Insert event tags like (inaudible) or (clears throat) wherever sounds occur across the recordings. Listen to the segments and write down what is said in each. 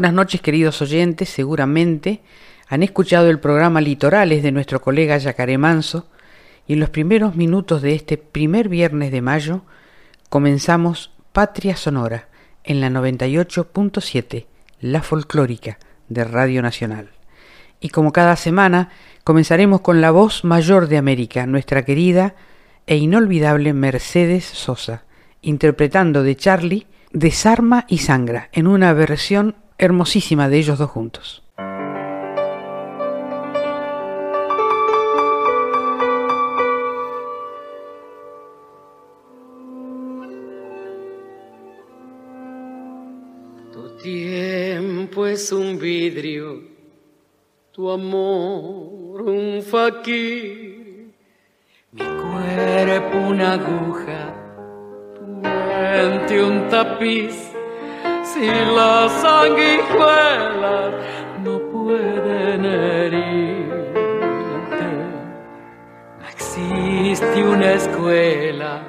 Buenas noches queridos oyentes, seguramente han escuchado el programa Litorales de nuestro colega Yacaré Manso y en los primeros minutos de este primer viernes de mayo comenzamos Patria Sonora en la 98.7, la folclórica de Radio Nacional. Y como cada semana comenzaremos con la voz mayor de América, nuestra querida e inolvidable Mercedes Sosa, interpretando de Charlie Desarma y Sangra, en una versión hermosísima de ellos dos juntos. Tu tiempo es un vidrio, tu amor un faquir, mi cuerpo una aguja, mente un tapiz si las sanguijuelas no pueden herirte. Existe una escuela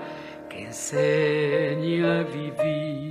que enseñe a vivir.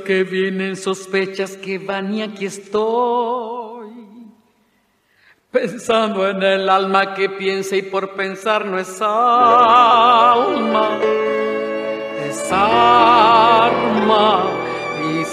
Que vienen, sospechas que van y aquí estoy. Pensando en el alma que piensa y por pensar no es alma, es arma y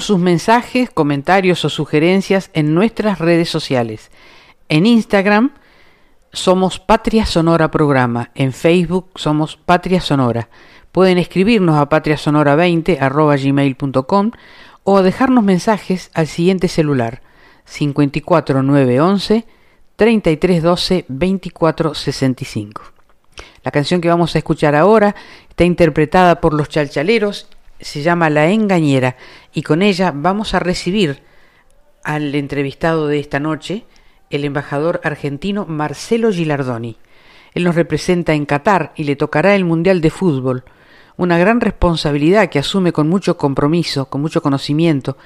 Sus mensajes, comentarios o sugerencias en nuestras redes sociales. En Instagram somos Patria Sonora Programa, en Facebook somos Patria Sonora. Pueden escribirnos a patriasonora20 o dejarnos mensajes al siguiente celular 54911 3312 2465. La canción que vamos a escuchar ahora está interpretada por los chalchaleros, se llama La Engañera y con ella vamos a recibir al entrevistado de esta noche, el embajador argentino Marcelo Gilardoni. Él nos representa en Qatar y le tocará el Mundial de Fútbol, una gran responsabilidad que asume con mucho compromiso, con mucho conocimiento,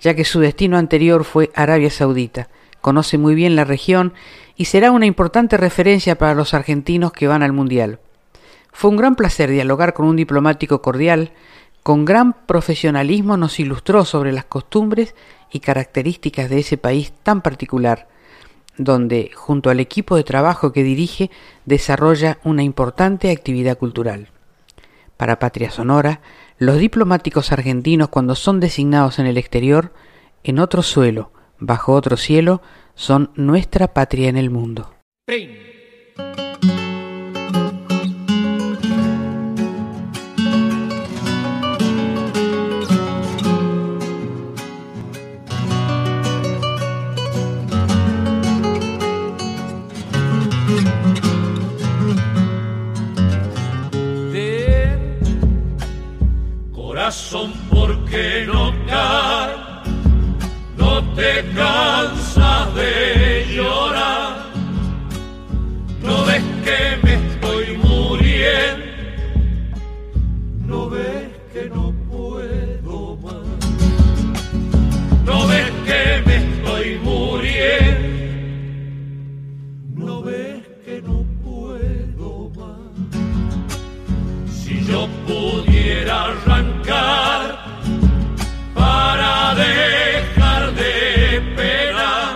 ya que su destino anterior fue Arabia Saudita. Conoce muy bien la región y será una importante referencia para los argentinos que van al Mundial. Fue un gran placer dialogar con un diplomático cordial, con gran profesionalismo nos ilustró sobre las costumbres y características de ese país tan particular, donde, junto al equipo de trabajo que dirige, desarrolla una importante actividad cultural. Para Patria Sonora, los diplomáticos argentinos cuando son designados en el exterior, en otro suelo, bajo otro cielo, son nuestra patria en el mundo. Son porque no cae, no te cansas de llorar, no ves que me estoy muriendo, no ves que no puedo más, no ves que me estoy muriendo, no ves que no puedo más, si yo arrancar para dejar de penar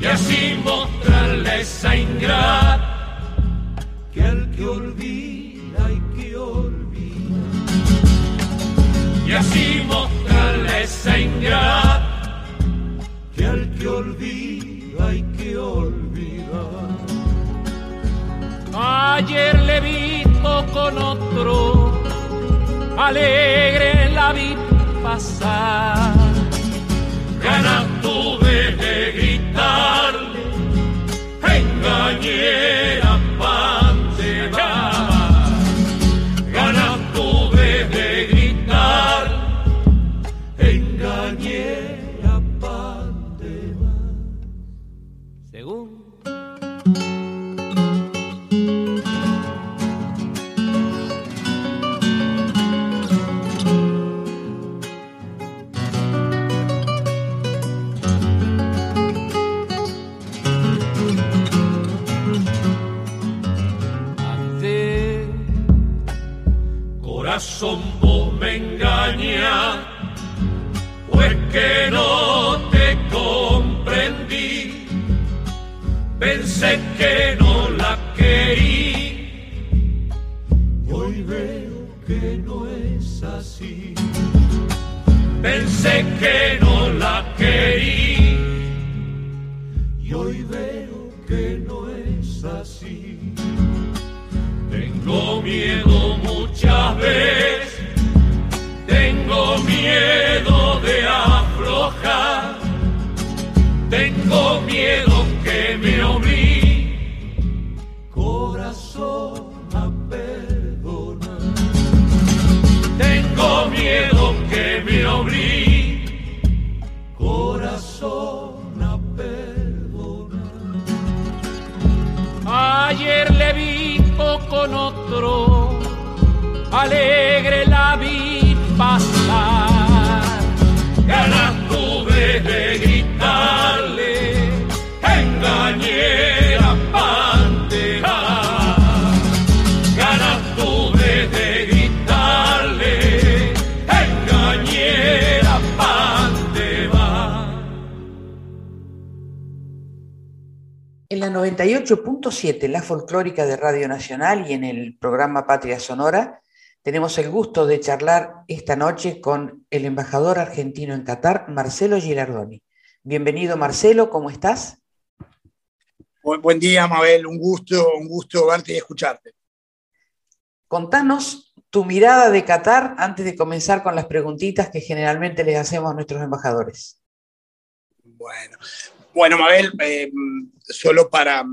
y así mostrarle esa ingrata que al que olvida hay que olvidar y así mostrarle esa ingrata que al que olvida hay que olvidar ayer le vi con otro alegre la vi pasar. Ganas tuve de gritarle, engañé 98.7, la folclórica de Radio Nacional y en el programa Patria Sonora, Tenemos el gusto de charlar esta noche con el embajador argentino en Qatar, Marcelo Gilardoni. Bienvenido Marcelo, ¿cómo estás? Buen, día, Mabel, un gusto, un gusto verte y escucharte. Contanos tu mirada de Qatar antes de comenzar con las preguntitas que generalmente les hacemos a nuestros embajadores. Bueno, bueno Mabel, eh, solo para,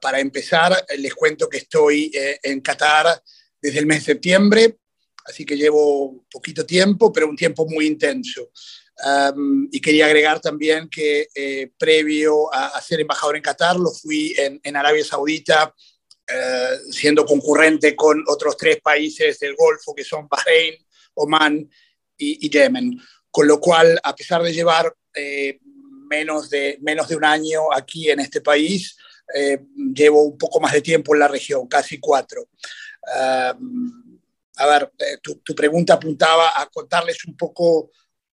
para, empezar, les cuento que estoy eh, en Qatar desde el mes de septiembre, así que llevo poquito tiempo, pero un tiempo muy intenso. y quería agregar también que eh, previo a, ser embajador en Qatar, lo fui en, Arabia Saudita, siendo concurrente con otros tres países del Golfo, que son Bahrein, Oman y, Yemen. Con lo cual, a pesar de llevar menos, de, menos de un año aquí en este país, llevo un poco más de tiempo en la región, casi cuatro a ver, eh, tu, pregunta apuntaba a contarles un poco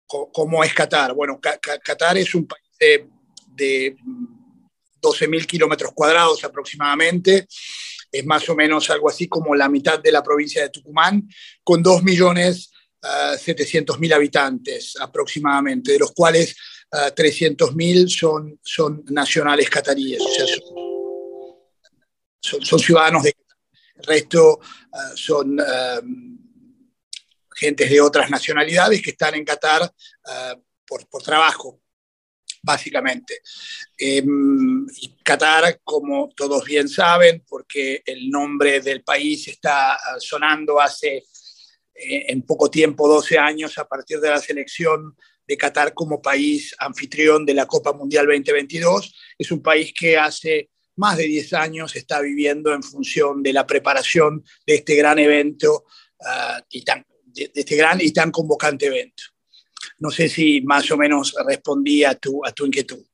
cómo es Qatar. Bueno, Qatar es un país de, de 12.000 kilómetros cuadrados aproximadamente. Es más o menos algo así como la mitad de la provincia de Tucumán, con 2.700.000 uh, habitantes aproximadamente, de los cuales 300.000 son, son nacionales cataríes, o sea, son, son ciudadanos de el resto ah, son ah, gentes de otras nacionalidades que están en Qatar ah, por, trabajo, básicamente. Em, Qatar, como todos bien saben, porque el nombre del país está sonando hace eh, en poco tiempo, 12 años, a partir de la selección de Qatar como país anfitrión de la Copa Mundial 2022. Es un país que hace más de 10 años está viviendo en función de la preparación de este gran evento ah, y tan, este gran y tan convocante evento. No sé si más o menos respondí a tu, a tu inquietud.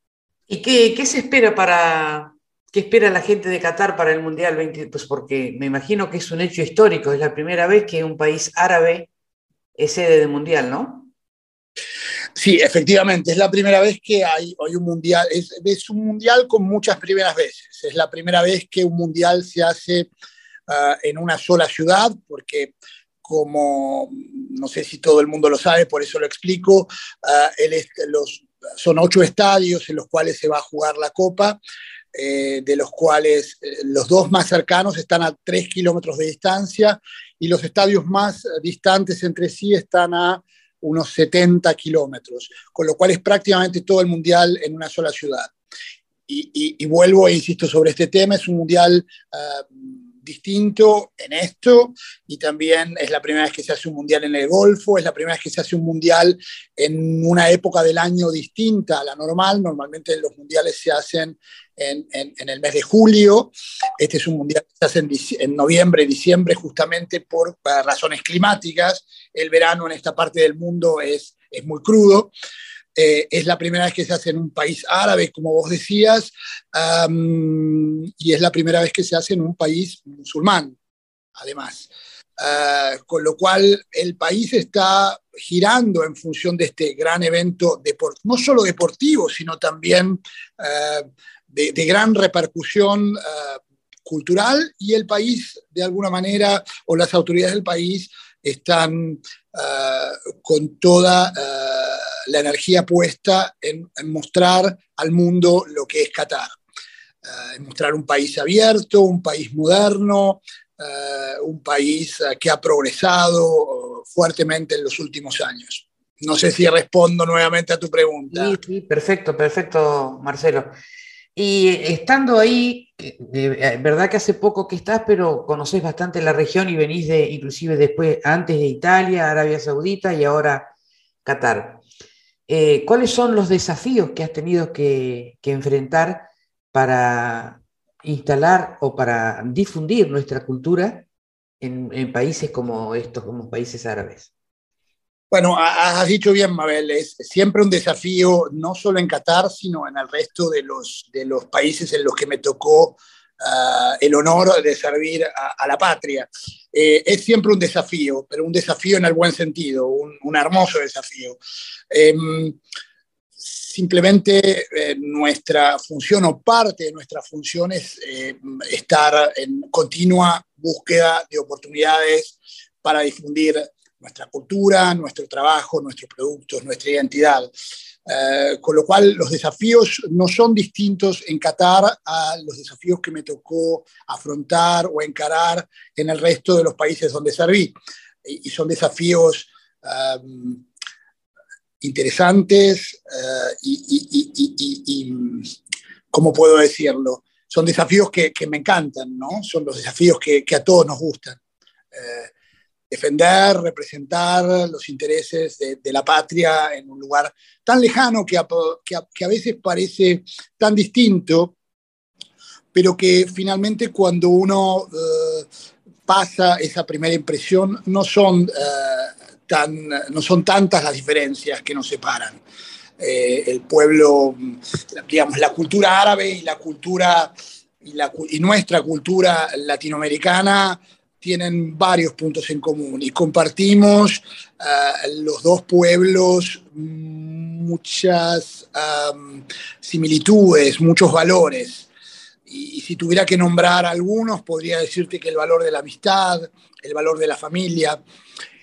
¿Y qué, qué se espera para, qué espera la gente de Qatar para el Mundial 20? Pues porque me imagino que es un hecho histórico, es la primera vez que un país árabe es sede del Mundial, ¿no? Sí, efectivamente, es la primera vez que hay, un mundial, es, un mundial con muchas primeras veces. Es la primera vez que un mundial se hace uh, en una sola ciudad, porque como no sé si todo el mundo lo sabe, por eso lo explico, los, son ocho estadios en los cuales se va a jugar la Copa. Eh, de los cuales eh, los dos más cercanos están a tres kilómetros de distancia y los estadios más distantes entre sí están a unos 70 kilómetros, con lo cual es prácticamente todo el mundial en una sola ciudad. Y, vuelvo e insisto sobre este tema, es un mundial ah, distinto en esto y también es la primera vez que se hace un mundial en el Golfo, es la primera vez que se hace un mundial en una época del año distinta a la normal. Normalmente los mundiales se hacen en, en, el mes de julio. Este es un mundial que se hace en, en noviembre, diciembre, justamente por razones climáticas. El verano en esta parte del mundo es, es muy crudo. Eh, es la primera vez que se hace en un país árabe, como vos decías, y es la primera vez que se hace en un país musulmán, además. Ah, con lo cual el país está girando en función de este gran evento, no solo deportivo, sino también ah, de, gran repercusión ah, cultural y el país, de alguna manera, o las autoridades del país están con toda la energía puesta en, mostrar al mundo lo que es Qatar, eh, en mostrar un país abierto, un país moderno, un país que ha progresado fuertemente en los últimos años. No sé si respondo nuevamente a tu pregunta. Sí, sí, perfecto, perfecto, Marcelo. Y estando ahí, verdad que hace poco que estás, pero conoces bastante la región y venís de, inclusive después, antes de Italia, Arabia Saudita y ahora Qatar. Eh, ¿cuáles son los desafíos que has tenido que, enfrentar para instalar o para difundir nuestra cultura en, países como estos, como países árabes? Bueno, has dicho bien, Mabel, es siempre un desafío, no solo en Qatar, sino en el resto de los, de los países en los que me tocó ah, el honor de servir a, la patria. Eh, es siempre un desafío, pero un desafío en el buen sentido, un, hermoso desafío. Em, simplemente eh, nuestra función o parte de nuestra función es eh, estar en continua búsqueda de oportunidades para difundir nuestra cultura, nuestro trabajo, nuestros productos, nuestra identidad. Eh, con lo cual los desafíos no son distintos en Qatar a los desafíos que me tocó afrontar o encarar en el resto de los países donde serví. Y, son desafíos um, interesantes uh, y, ¿cómo puedo decirlo? Son desafíos que, me encantan, ¿no? Son los desafíos que, a todos nos gustan. Uh, defender, representar los intereses de, la patria en un lugar tan lejano que a, veces parece tan distinto, pero que finalmente cuando uno eh, pasa esa primera impresión no son, eh, tan, no son tantas las diferencias que nos separan. Eh, el pueblo, digamos, la cultura árabe y la cultura y nuestra cultura latinoamericana tienen varios puntos en común y compartimos uh, los dos pueblos muchas um, similitudes, muchos valores. Y, y, si tuviera que nombrar algunos, podría decirte que el valor de la amistad, el valor de la familia,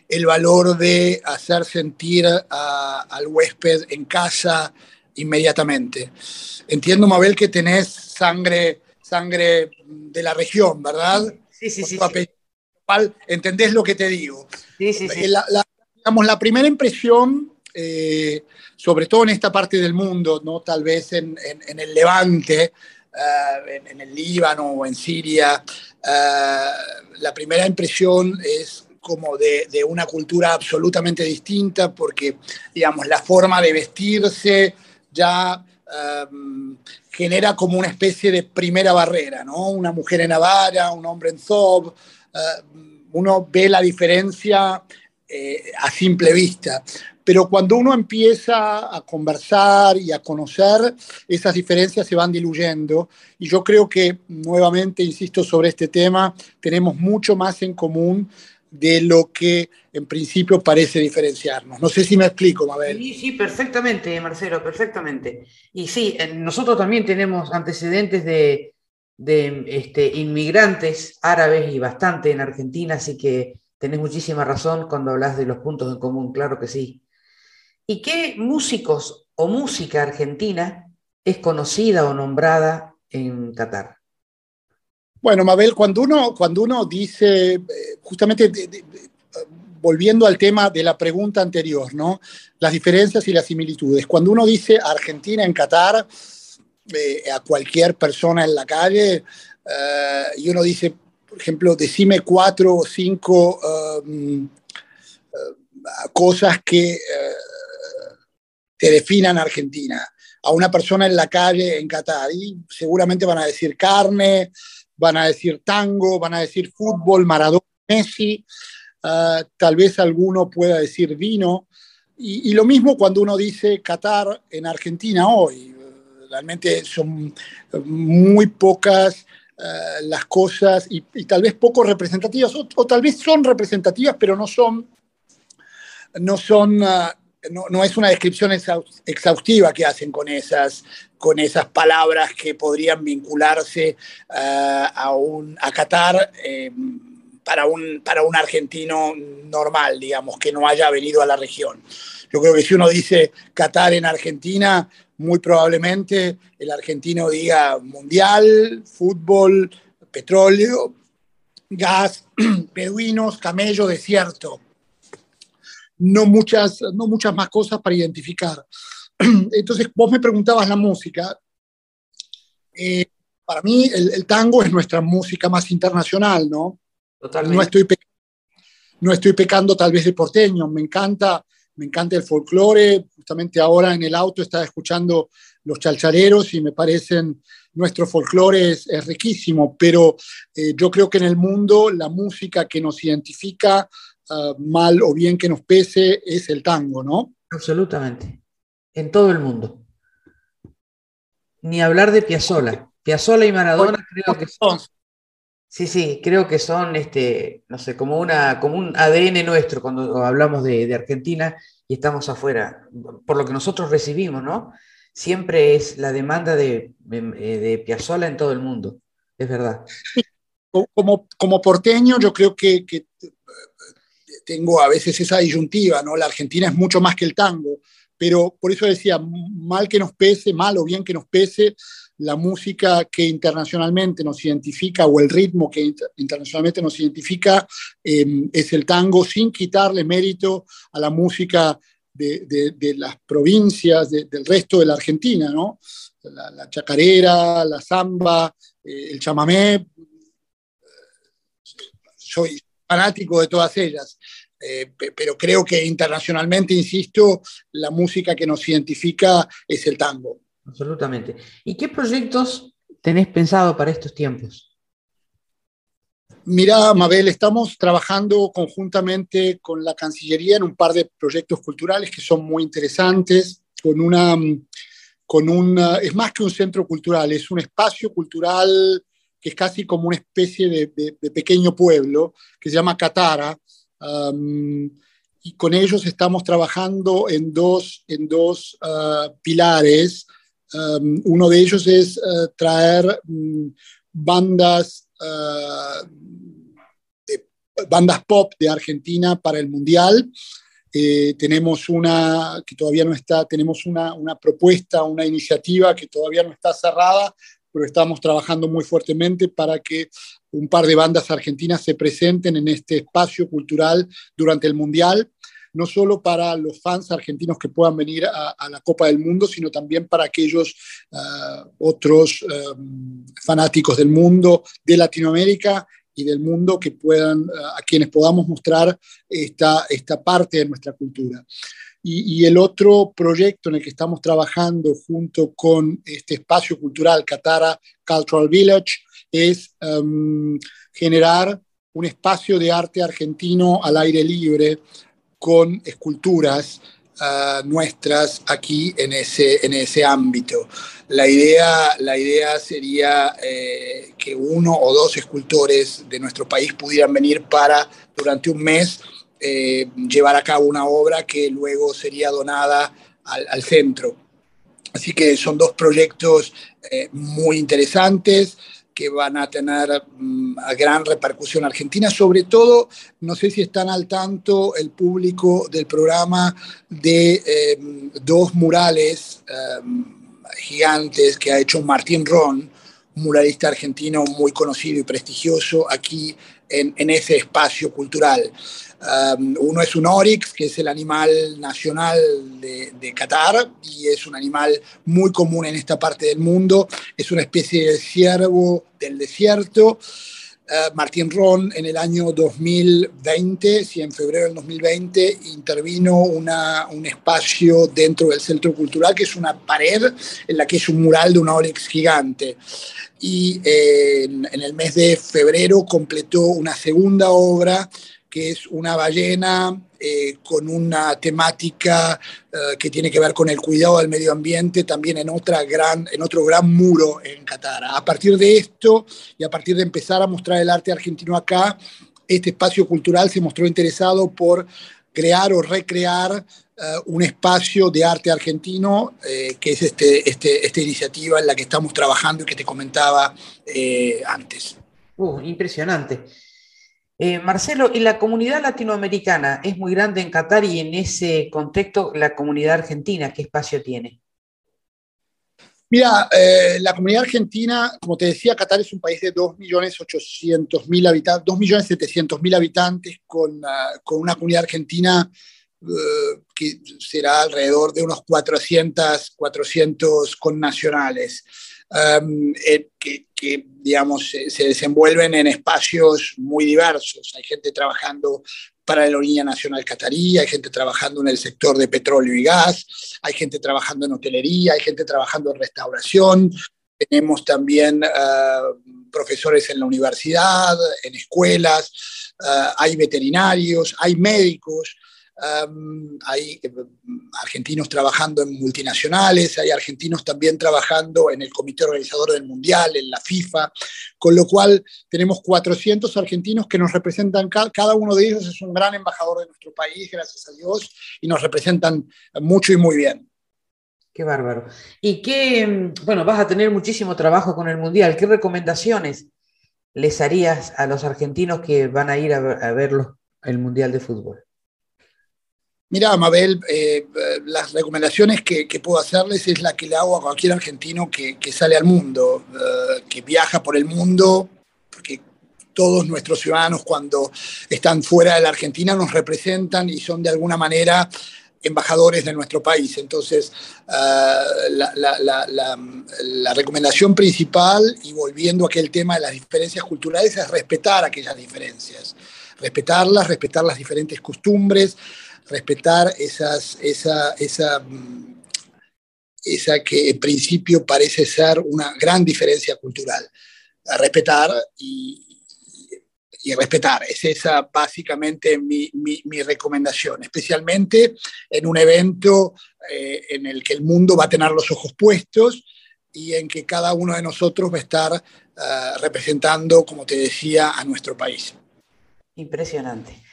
el valor de hacer sentir al huésped en casa inmediatamente. Entiendo, Mabel, que tenés sangre, sangre de la región, ¿verdad? Sí, sí, sí entendés lo que te digo. Sí, sí, sí. La, digamos, la primera impresión, eh, sobre todo en esta parte del mundo, ¿no? tal vez en, en, el Levante, uh, en, el Líbano o en Siria, uh, la primera impresión es como de, de, una cultura absolutamente distinta, porque, digamos, la forma de vestirse ya um, genera como una especie de primera barrera, ¿no? Una mujer en Navarra, un hombre en Zob, eh, uno ve la diferencia eh, a simple vista. Pero cuando uno empieza a conversar y a conocer, esas diferencias se van diluyendo. Y yo creo que, nuevamente, insisto sobre este tema, tenemos mucho más en común de lo que en principio parece diferenciarnos. No sé si me explico, Mabel. Sí, sí, perfectamente, Marcelo, perfectamente. Y sí, nosotros también tenemos antecedentes de, de este, inmigrantes árabes y bastante en Argentina, así que tenés muchísima razón cuando hablas de los puntos en común, claro que sí. ¿Y qué músicos o música argentina es conocida o nombrada en Qatar? Bueno, Mabel, cuando uno, cuando uno dice, eh, justamente volviendo al tema de la pregunta anterior, ¿no? Las diferencias y las similitudes. Cuando uno dice Argentina en Qatar, eh, a cualquier persona en la calle eh, y uno dice, por ejemplo, decime cuatro o cinco um, eh, cosas que te definan Argentina. A una persona en la calle en Qatar y seguramente van a decir carne, van a decir tango, van a decir fútbol, Maradona, Messi, tal vez alguno pueda decir vino. Y, y, lo mismo cuando uno dice Qatar en Argentina hoy realmente son muy pocas uh, las cosas y, tal vez poco representativas, o, tal vez son representativas, pero no son, no son, uh, no, no, es una descripción exhaustiva que hacen con esas, con esas palabras que podrían vincularse a, un, a Qatar. Eh, para un, para un argentino normal, digamos, que no haya venido a la región. Yo creo que si uno dice Qatar en Argentina, muy probablemente el argentino diga mundial, fútbol, petróleo, gas, (clears throat) beduinos, camello, desierto. No muchas, no muchas más cosas para identificar. (clears throat) Entonces, vos me preguntabas la música. Eh, para mí, el, el, tango es nuestra música más internacional, ¿no? Totalmente. No estoy, no estoy pecando tal vez de porteño, me encanta me encanta el folclore. Justamente ahora en el auto estaba escuchando los chalchareros y me parecen, nuestro folclore es, es riquísimo, pero eh, yo creo que en el mundo la música que nos identifica, uh, mal o bien que nos pese, es el tango, ¿no? Absolutamente, en todo el mundo. Ni hablar de Piazzolla. Piazzolla y Maradona creo que son Sí, sí, creo que son, este, no sé, como, una, como un ADN nuestro cuando hablamos de, Argentina y estamos afuera, por lo que nosotros recibimos, ¿no? Siempre es la demanda de, de, de Piazzolla en todo el mundo, es verdad. Como, como porteño, yo creo que, que tengo a veces esa disyuntiva, ¿no? La Argentina es mucho más que el tango, pero por eso decía, mal que nos pese, mal o bien que nos pese, la música que internacionalmente nos identifica o el ritmo que internacionalmente nos identifica em, es el tango, sin quitarle mérito a la música de, las provincias, del resto de la Argentina, ¿no? La, chacarera, la samba, eh, el chamamé. Soy fanático de todas ellas. Eh, pero creo que internacionalmente, insisto, la música que nos identifica es el tango. Absolutamente. ¿Y qué proyectos tenés pensado para estos tiempos? Mira, Mabel, estamos trabajando conjuntamente con la Cancillería en un par de proyectos culturales que son muy interesantes, con una, con una, es más que un centro cultural, es un espacio cultural que es casi como una especie de, pequeño pueblo, que se llama Catara, y con ellos estamos trabajando en dos, en dos ah, pilares. Uno de ellos es ah, traer mm, bandas, ah, bandas pop de Argentina para el Mundial. Eh, tenemos una que todavía no está, tenemos una, una, propuesta, una iniciativa que todavía no está cerrada, pero estamos trabajando muy fuertemente para que un par de bandas argentinas se presenten en este espacio cultural durante el Mundial, no solo para los fans argentinos que puedan venir a, la Copa del Mundo, sino también para aquellos uh, otros um, fanáticos del mundo, de Latinoamérica y del mundo que puedan, uh, a quienes podamos mostrar esta, esta parte de nuestra cultura. Y, el otro proyecto en el que estamos trabajando junto con este espacio cultural Catara Cultural Village es um, generar un espacio de arte argentino al aire libre con esculturas uh, nuestras aquí en ese, en ese ámbito. La idea, la idea sería eh, que uno o dos escultores de nuestro país pudieran venir para, durante un mes, eh, llevar a cabo una obra que luego sería donada al, centro. Así que son dos proyectos eh, muy interesantes que van a tener mm, gran repercusión en Argentina, sobre todo, no sé si están al tanto el público del programa de eh, dos murales gigantes que ha hecho Martín Ron, muralista argentino muy conocido y prestigioso aquí en, en ese espacio cultural. Um, uno es un oryx, que es el animal nacional de, de, Qatar y es un animal muy común en esta parte del mundo. Es una especie de ciervo del desierto. Uh, Martín Ron en el año 2020, si en febrero del 2020, intervino una, un espacio dentro del centro cultural que es una pared en la que es un mural de un oryx gigante. Y eh, en, el mes de febrero completó una segunda obra que es una ballena eh, con una temática eh, que tiene que ver con el cuidado del medio ambiente, también en, otra gran, en otro gran muro en Qatar. A partir de esto y a partir de empezar a mostrar el arte argentino acá, este espacio cultural se mostró interesado por crear o recrear un espacio de arte argentino, que es este, este, esta iniciativa en la que estamos trabajando y que te comentaba antes. Uh, impresionante. Eh, Marcelo, ¿y la comunidad latinoamericana es muy grande en Qatar y en ese contexto la comunidad argentina qué espacio tiene? Mira, eh, la comunidad argentina, como te decía, Qatar es un país de 2.800.000 habitantes, 2.700.000 habitantes con, ah, con, una comunidad argentina eh, que será alrededor de unos 400, 400 connacionales. Um, que, que, digamos, se, desenvuelven en espacios muy diversos. Hay gente trabajando para la aerolínea nacional catarí, hay gente trabajando en el sector de petróleo y gas, hay gente trabajando en hotelería, hay gente trabajando en restauración, tenemos también uh, profesores en la universidad, en escuelas, uh, hay veterinarios, hay médicos, hay eh, argentinos trabajando en multinacionales, hay argentinos también trabajando en el comité organizador del Mundial, en la FIFA, con lo cual tenemos 400 argentinos que nos representan, cada uno de ellos es un gran embajador de nuestro país, gracias a Dios, y nos representan mucho y muy bien. Qué bárbaro. Y qué, bueno, vas a tener muchísimo trabajo con el Mundial. ¿Qué recomendaciones les harías a los argentinos que van a ir a ver, el Mundial de Fútbol? Mira, Mabel, eh, las recomendaciones que, puedo hacerles es la que le hago a cualquier argentino que, sale al mundo, eh, que viaja por el mundo, porque todos nuestros ciudadanos cuando están fuera de la Argentina nos representan y son de alguna manera embajadores de nuestro país. Entonces, eh, la, recomendación principal, y volviendo a aquel tema de las diferencias culturales, es respetar aquellas diferencias, respetarlas, respetar las diferentes costumbres, respetar esas, esa, esa, mm, esa que en principio parece ser una gran diferencia cultural. respetar y, y respetar. Es esa básicamente mi, mi, recomendación, especialmente en un evento eh, en el que el mundo va a tener los ojos puestos y en que cada uno de nosotros va a estar eh, representando, como te decía, a nuestro país. Impresionante.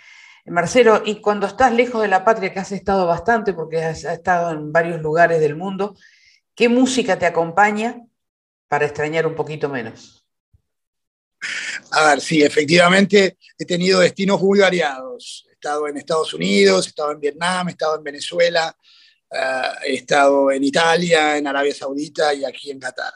Marcelo, y cuando estás lejos de la patria, que has estado bastante, porque has estado en varios lugares del mundo, ¿qué música te acompaña para extrañar un poquito menos? A ver, sí, efectivamente he tenido destinos muy variados. He estado en Estados Unidos, he estado en Vietnam, he estado en Venezuela, eh, he estado en Italia, en Arabia Saudita y aquí en Qatar.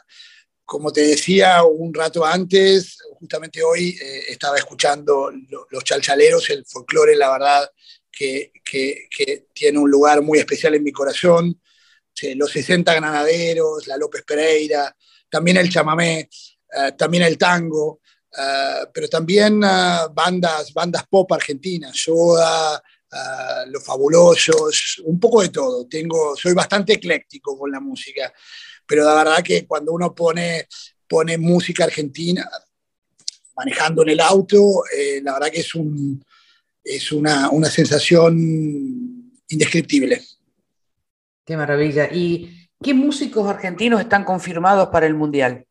Como te decía un rato antes, justamente hoy eh, estaba escuchando los chalchaleros, el folclore, la verdad, que, tiene un lugar muy especial en mi corazón. los 60 granaderos, la López Pereira, también el chamamé, eh, también el tango, eh, pero también bandas, bandas pop argentinas, Yoda, Los Fabulosos, un poco de todo. Tengo, soy bastante ecléctico con la música pero la verdad que cuando uno pone, pone música argentina, manejando en el auto, eh, la verdad que es, un, es una, una sensación indescriptible. Qué maravilla. ¿Y qué músicos argentinos están confirmados para el Mundial?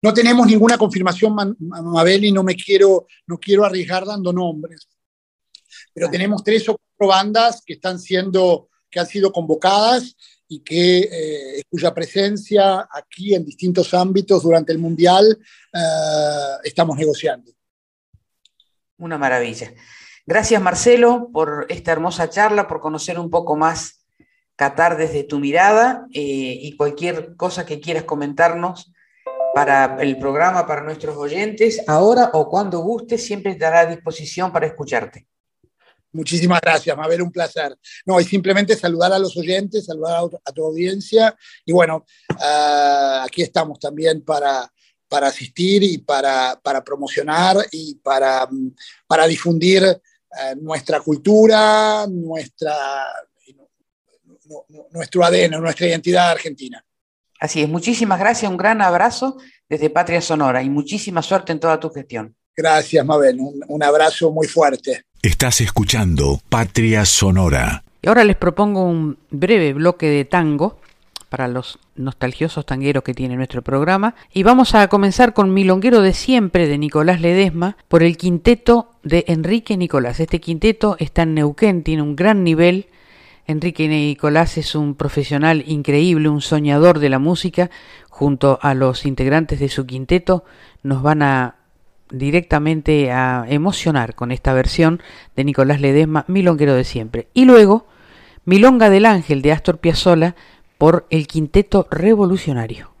No tenemos ninguna confirmación, Mabel, y no me quiero, no quiero arriesgar dando nombres. Pero tenemos tres o cuatro bandas que están siendo, que han sido convocadas y que, eh, cuya presencia aquí en distintos ámbitos durante el Mundial eh, estamos negociando. Una maravilla. Gracias Marcelo por esta hermosa charla, por conocer un poco más Qatar desde tu mirada eh, y cualquier cosa que quieras comentarnos para el programa, para nuestros oyentes, ahora o cuando guste, siempre estará a disposición para escucharte. Muchísimas gracias, Mabel, un placer. No, y simplemente saludar a los oyentes, saludar a, tu audiencia. Y bueno, ah, aquí estamos también para, para asistir y para, para promocionar y para, para difundir eh, nuestra cultura, nuestra, nuestro ADN, nuestra identidad argentina. Así es, muchísimas gracias, un gran abrazo desde Patria Sonora y muchísima suerte en toda tu gestión. Gracias, Mabel, un abrazo muy fuerte. Estás escuchando Patria Sonora. Y ahora les propongo un breve bloque de tango para los nostalgiosos tangueros que tiene nuestro programa. Y vamos a comenzar con Milonguero de Siempre de Nicolás Ledesma por el quinteto de Enrique Nicolás. Este quinteto está en Neuquén, tiene un gran nivel. Enrique Nicolás es un profesional increíble, un soñador de la música. Junto a los integrantes de su quinteto nos van a directamente a emocionar con esta versión de Nicolás Ledesma, Milonguero de siempre. Y luego, Milonga del Ángel de Astor Piazzolla por el Quinteto Revolucionario.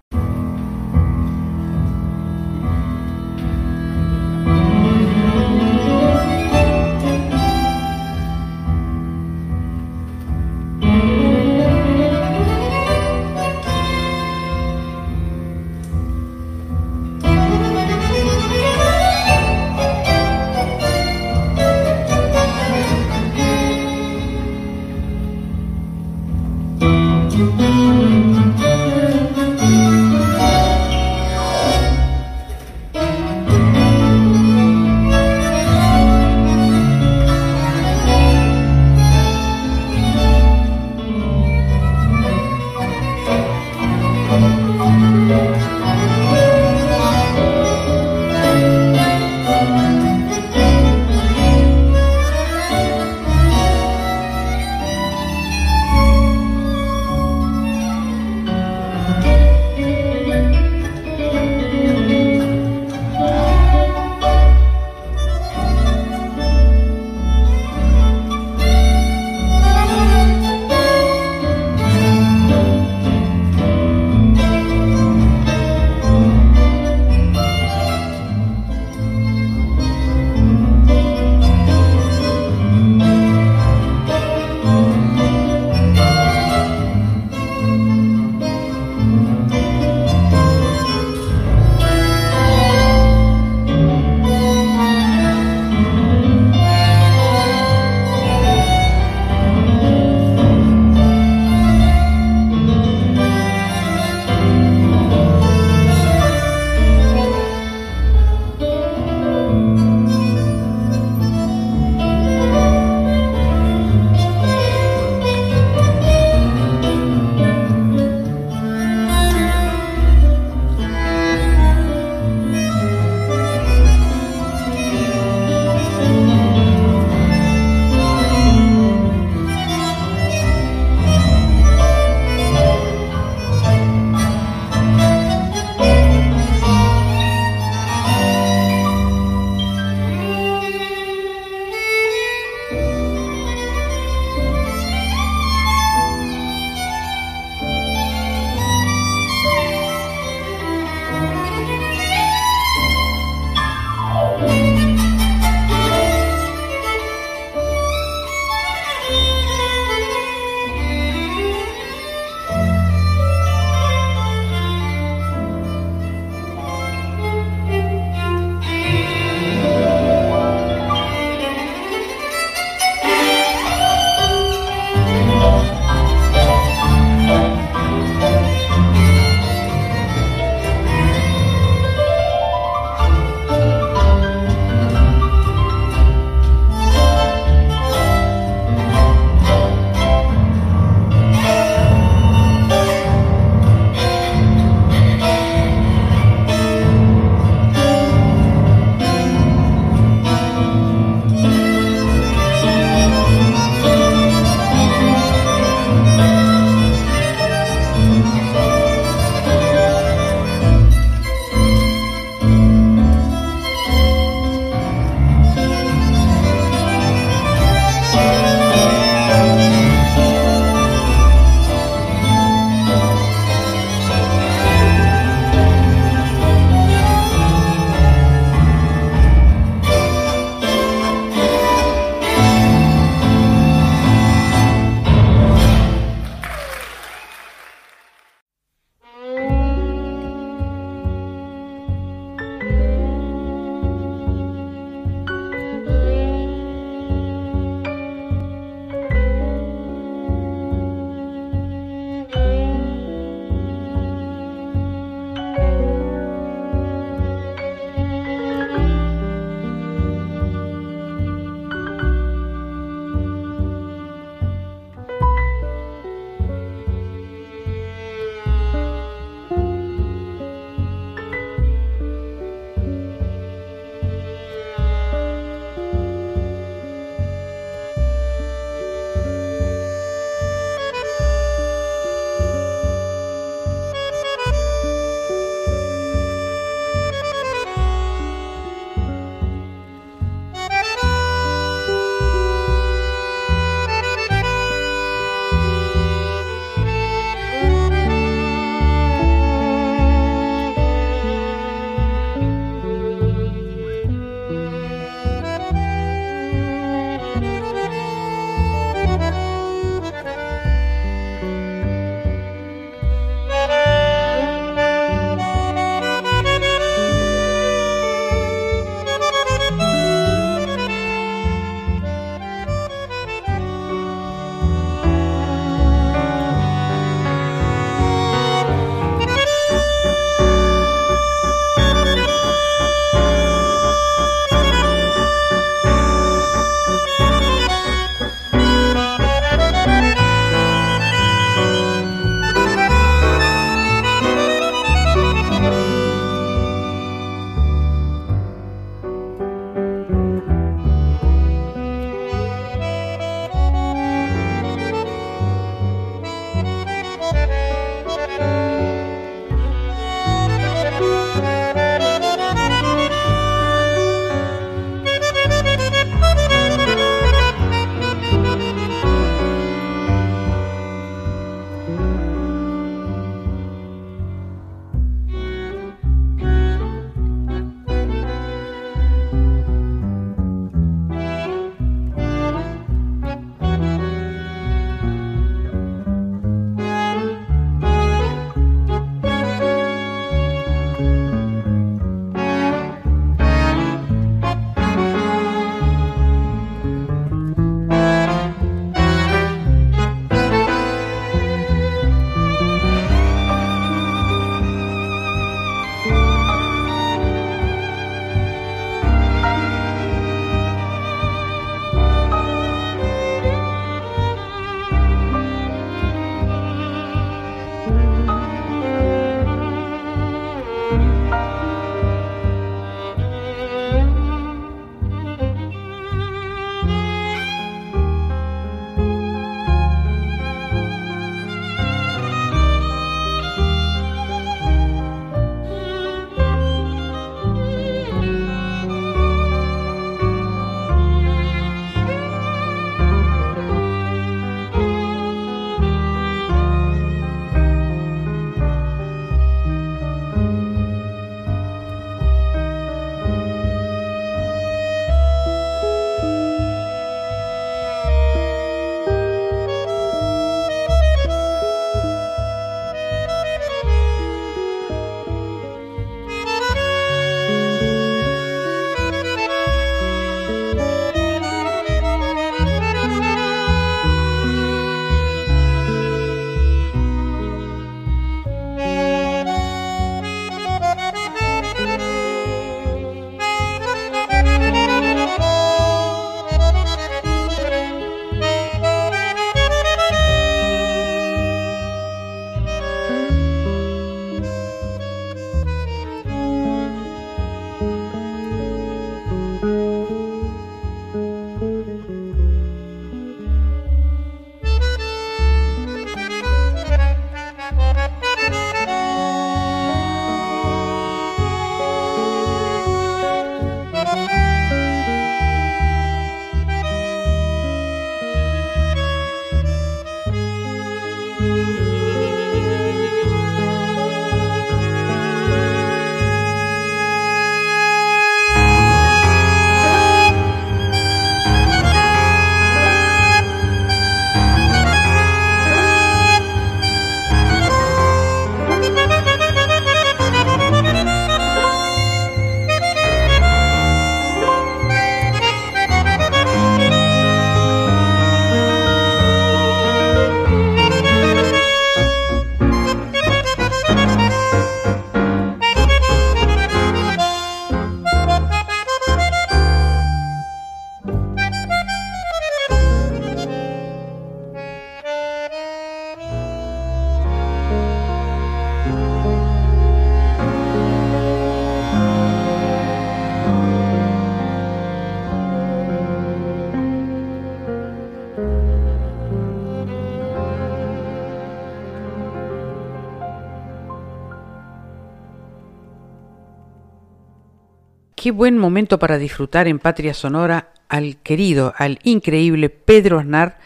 Qué buen momento para disfrutar en Patria Sonora al querido, al increíble Pedro Aznar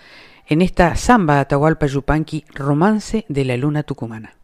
en esta samba Atahualpa Yupanqui, romance de la luna tucumana.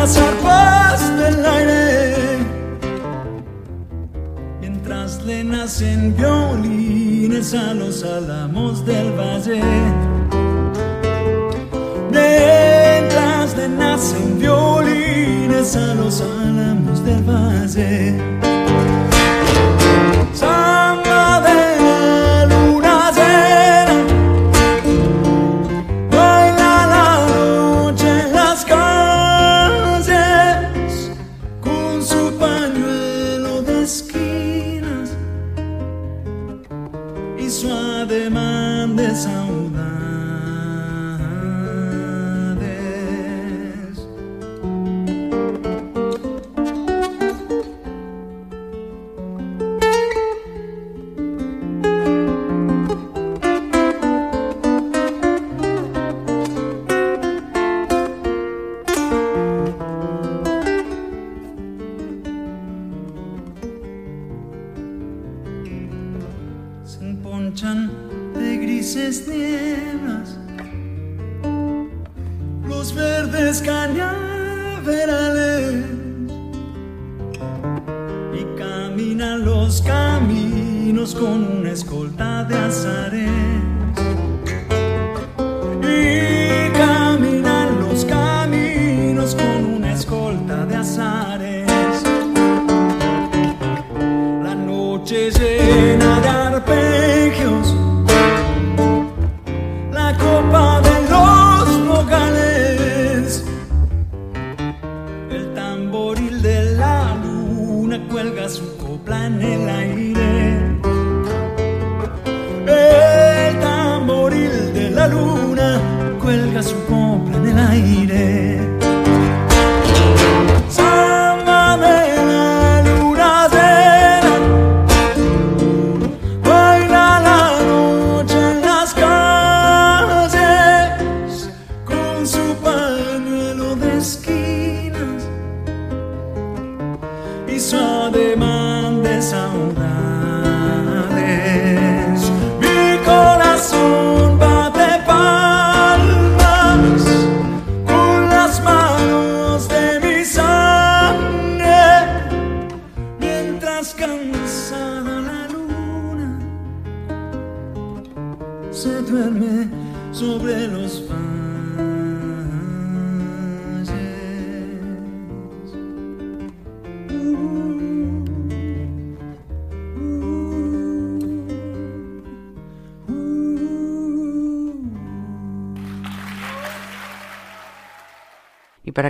las arpas del aire mientras le nacen violines a los álamos del valle. Mientras le nacen violines a los álamos del valle.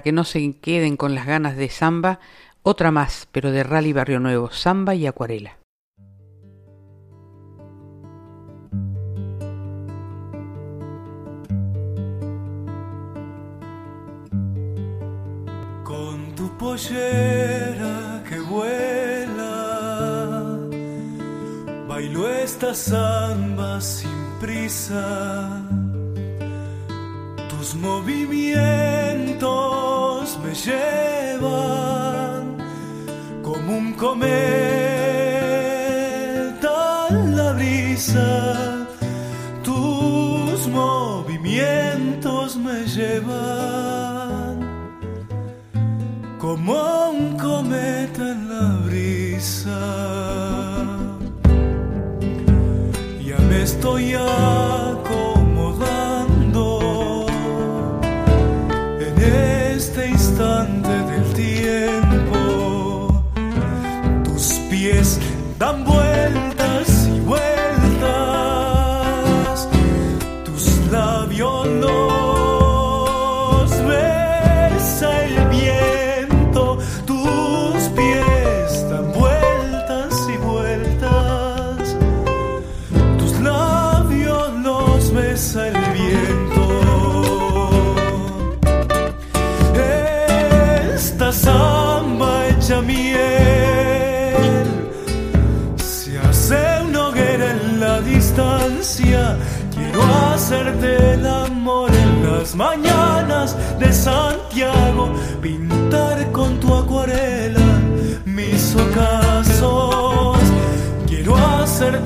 Que no se queden con las ganas de samba, otra más, pero de Rally Barrio Nuevo, samba y acuarela. brisa, tus movimientos me llevan como un cometa en la brisa. Ya me estoy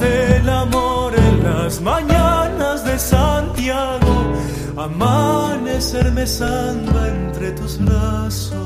hacerte el amor en las mañanas de Santiago, amanecerme samba entre tus brazos.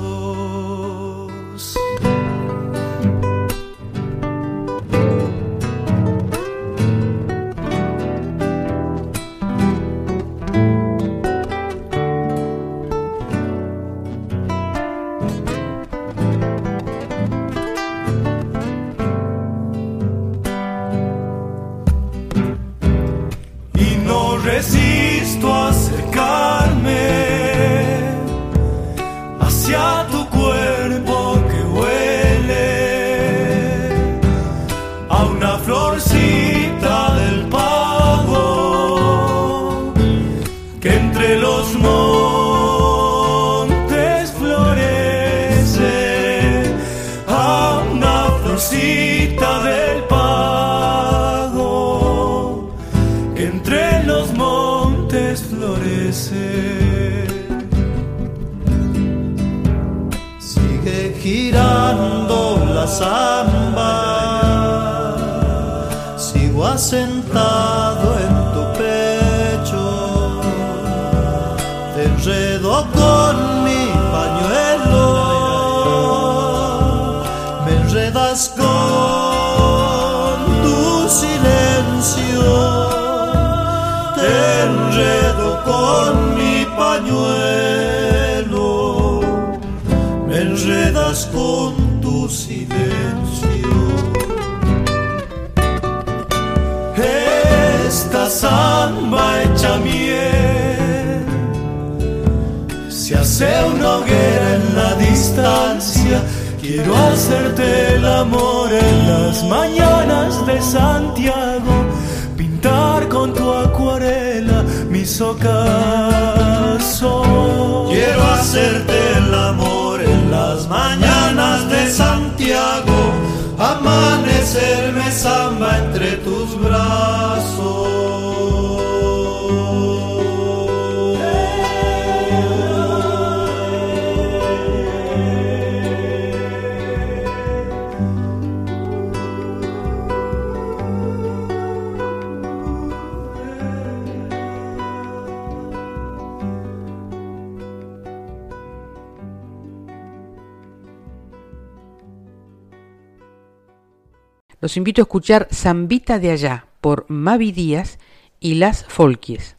Los invito a escuchar Zambita de Allá por Mavi Díaz y Las Folkies,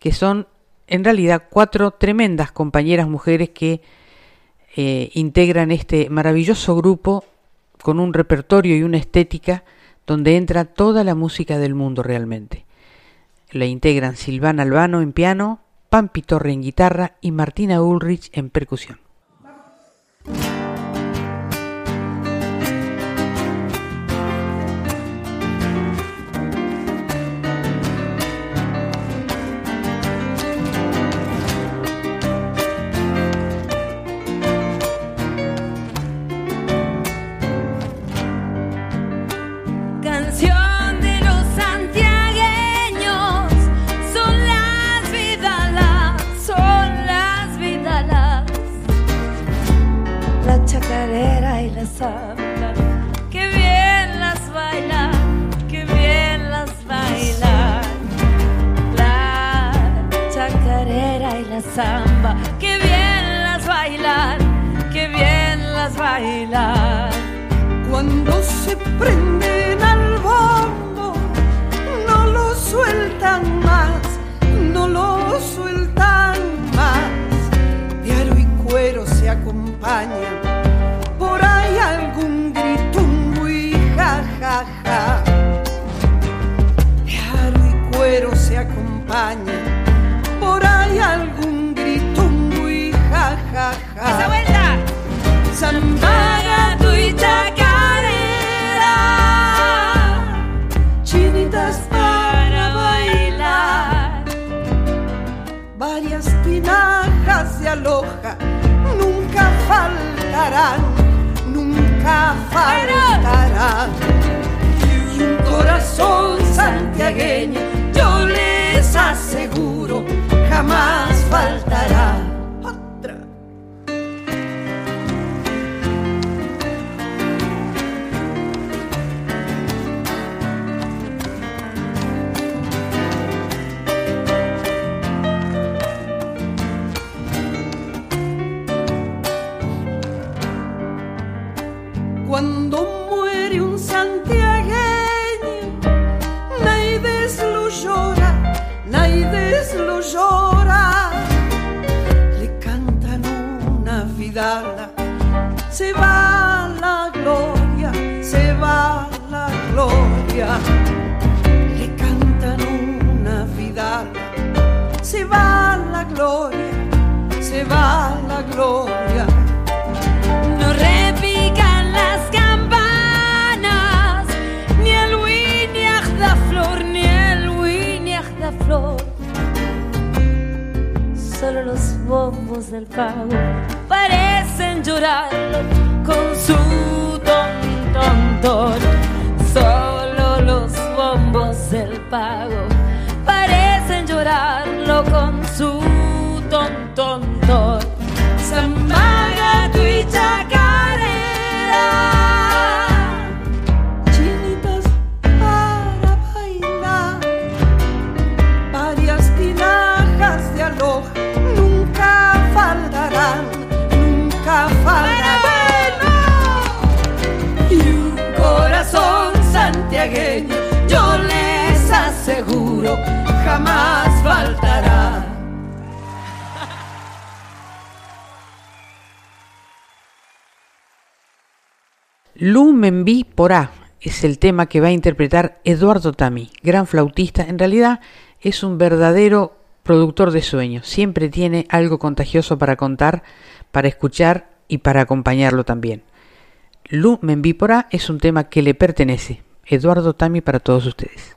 que son en realidad cuatro tremendas compañeras mujeres que eh, integran este maravilloso grupo con un repertorio y una estética donde entra toda la música del mundo realmente. La integran Silvana Albano en piano, Pampi Torre en guitarra y Martina Ulrich en percusión. las habla, qué bien las baila, qué bien las baila. La chacarera y la samba, qué bien las bailan, qué bien las bailan. Cuando se prenden al bombo, no lo sueltan más, no lo sueltan más. Diario y cuero se acompañan ja, ja, ja. y cuero se acompañan. Por ahí algún grito y ja, ja, ja. ¡Esa vuelta! Zambaga tu y chinitas para bailar. Varias tinajas de aloja nunca faltarán, nunca faltarán. Corazón santiagueño, yo les aseguro, jamás faltará. Se va la gloria, se va la gloria. Le cantan una vida, se va la gloria, se va la gloria. No repican las campanas, ni el winiach da flor, ni el winiach da flor. Solo los bombos del pago parecen llorar con su ton, ton. Solo los bombos del pago parecen llorarlo con Lu Membi Porá es el tema que va a interpretar Eduardo Tami, gran flautista. En realidad es un verdadero productor de sueños. Siempre tiene algo contagioso para contar, para escuchar y para acompañarlo también. Lu Membi Porá es un tema que le pertenece. Eduardo Tami para todos ustedes.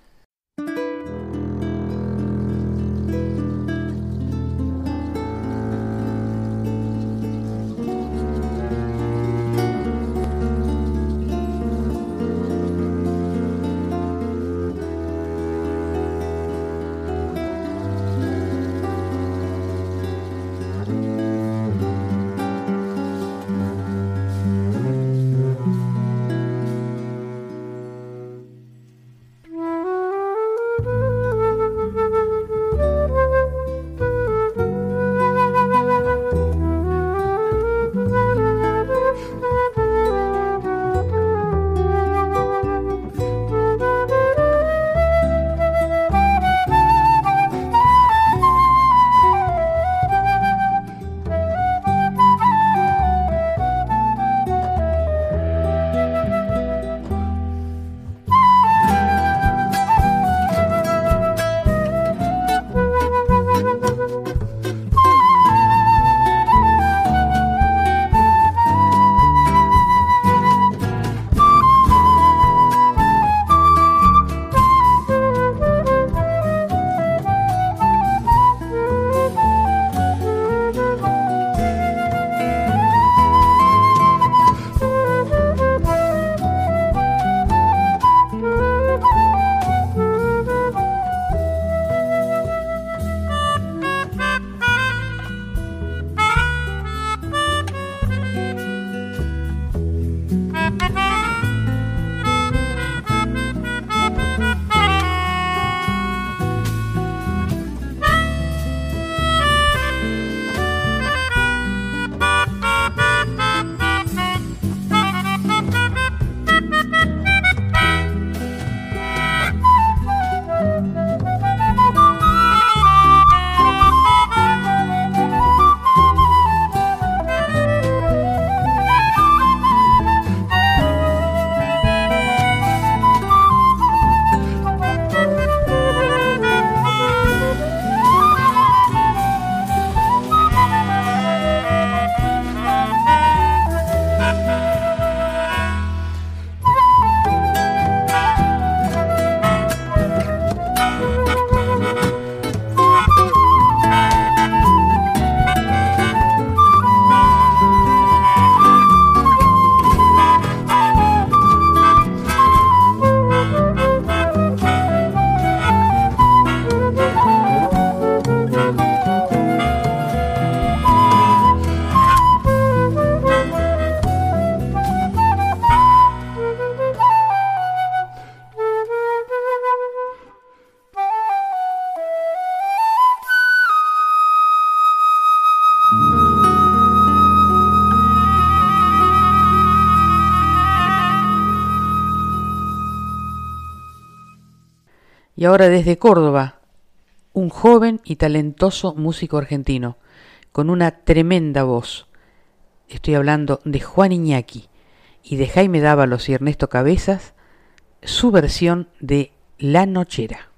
Y ahora desde Córdoba, un joven y talentoso músico argentino, con una tremenda voz. Estoy hablando de Juan Iñaki y de Jaime Dávalos y Ernesto Cabezas, su versión de La Nochera.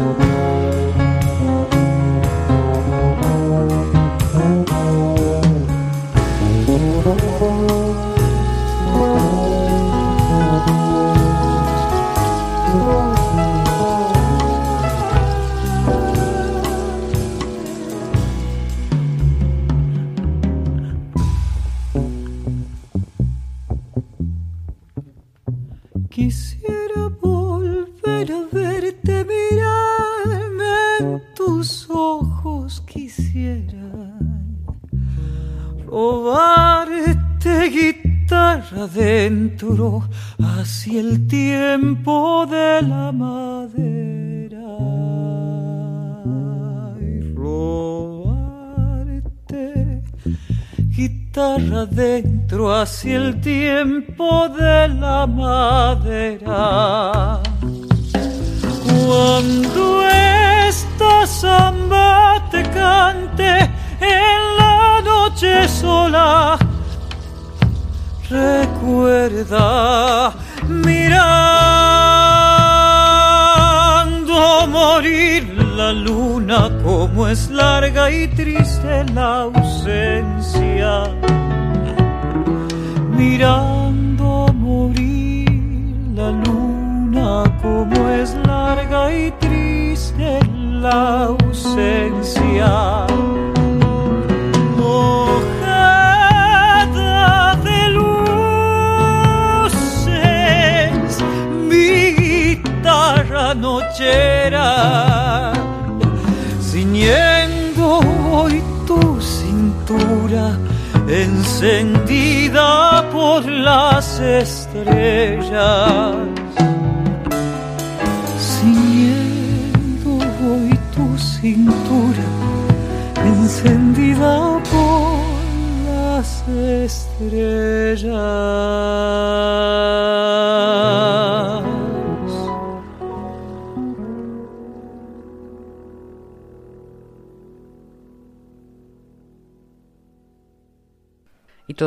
Ciñendo voy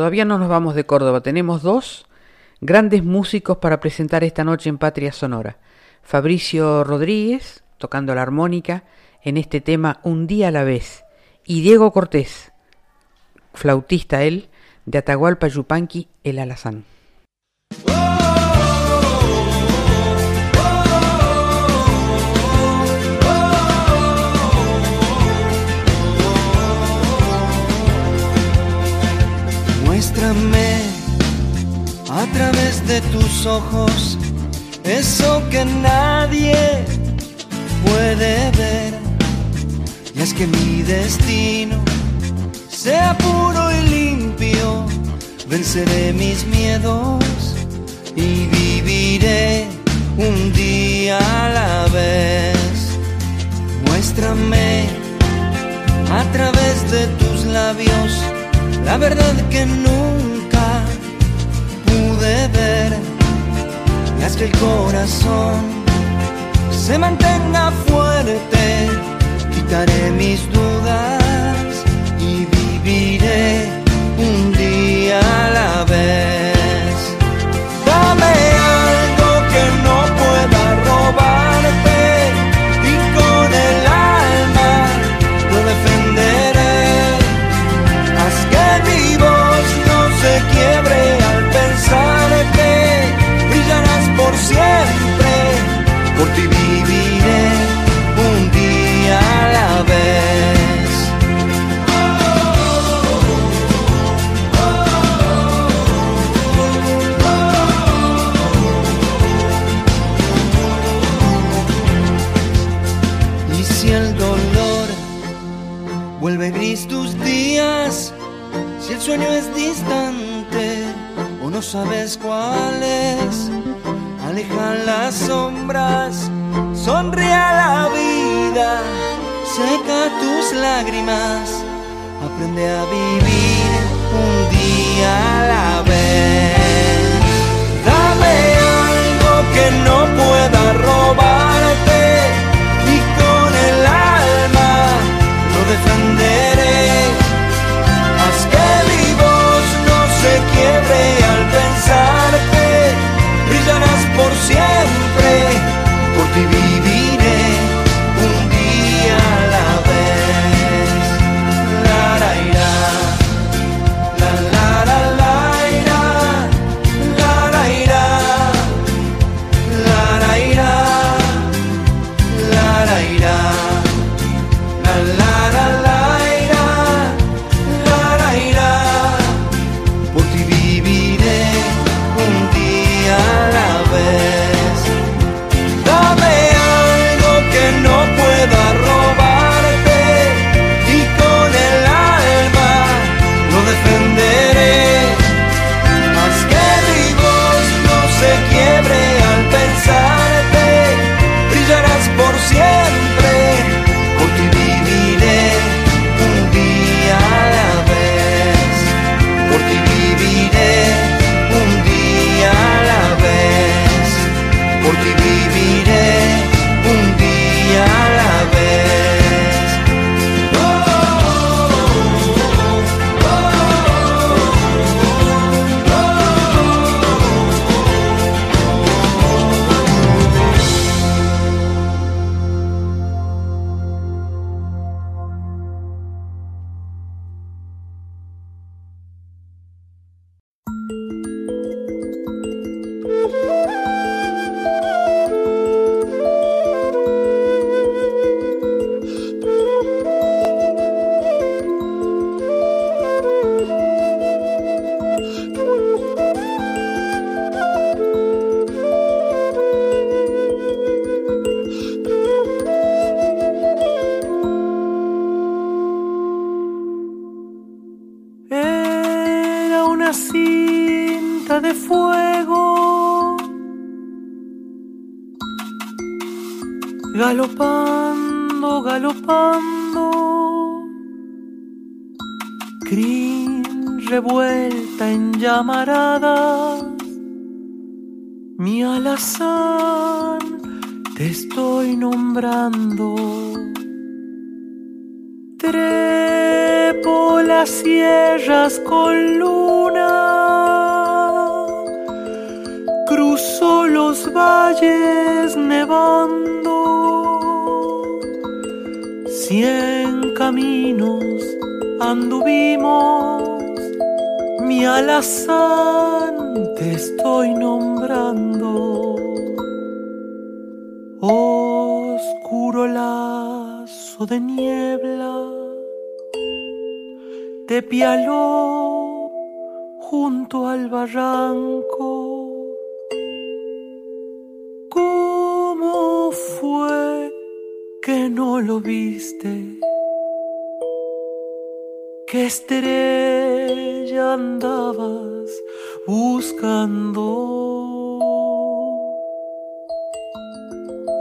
todavía no nos vamos de Córdoba. Tenemos dos grandes músicos para presentar esta noche en Patria Sonora. Fabricio Rodríguez, tocando la armónica, en este tema Un día a la vez. Y Diego Cortés, flautista él, de Atahualpa Yupanqui, el Alazán. Muéstrame través de tus ojos eso que nadie puede ver. Y es que mi destino sea puro y limpio, venceré mis miedos y viviré un día a la vez. Muéstrame a través de tus labios la verdad que nunca pude ver. Y haz que el corazón se mantenga fuerte, quitaré mis dudas y viviré las sombras, sonríe a la vida, seca tus lágrimas, aprende a vivir un día a la vez. Dame algo que no pueda robarte y con el alma lo defenderé. Haz que mi voz no se quiebre al pensar que brillarás por siempre. Por ti estoy nombrando. Trepo las sierras con luna. Cruzo los valles nevando. Cien caminos anduvimos. Mi alazán te estoy nombrando. Oscuro lazo de niebla te pialó junto al barranco. ¿Cómo fue que no lo viste? ¿Qué estrella andabas buscando?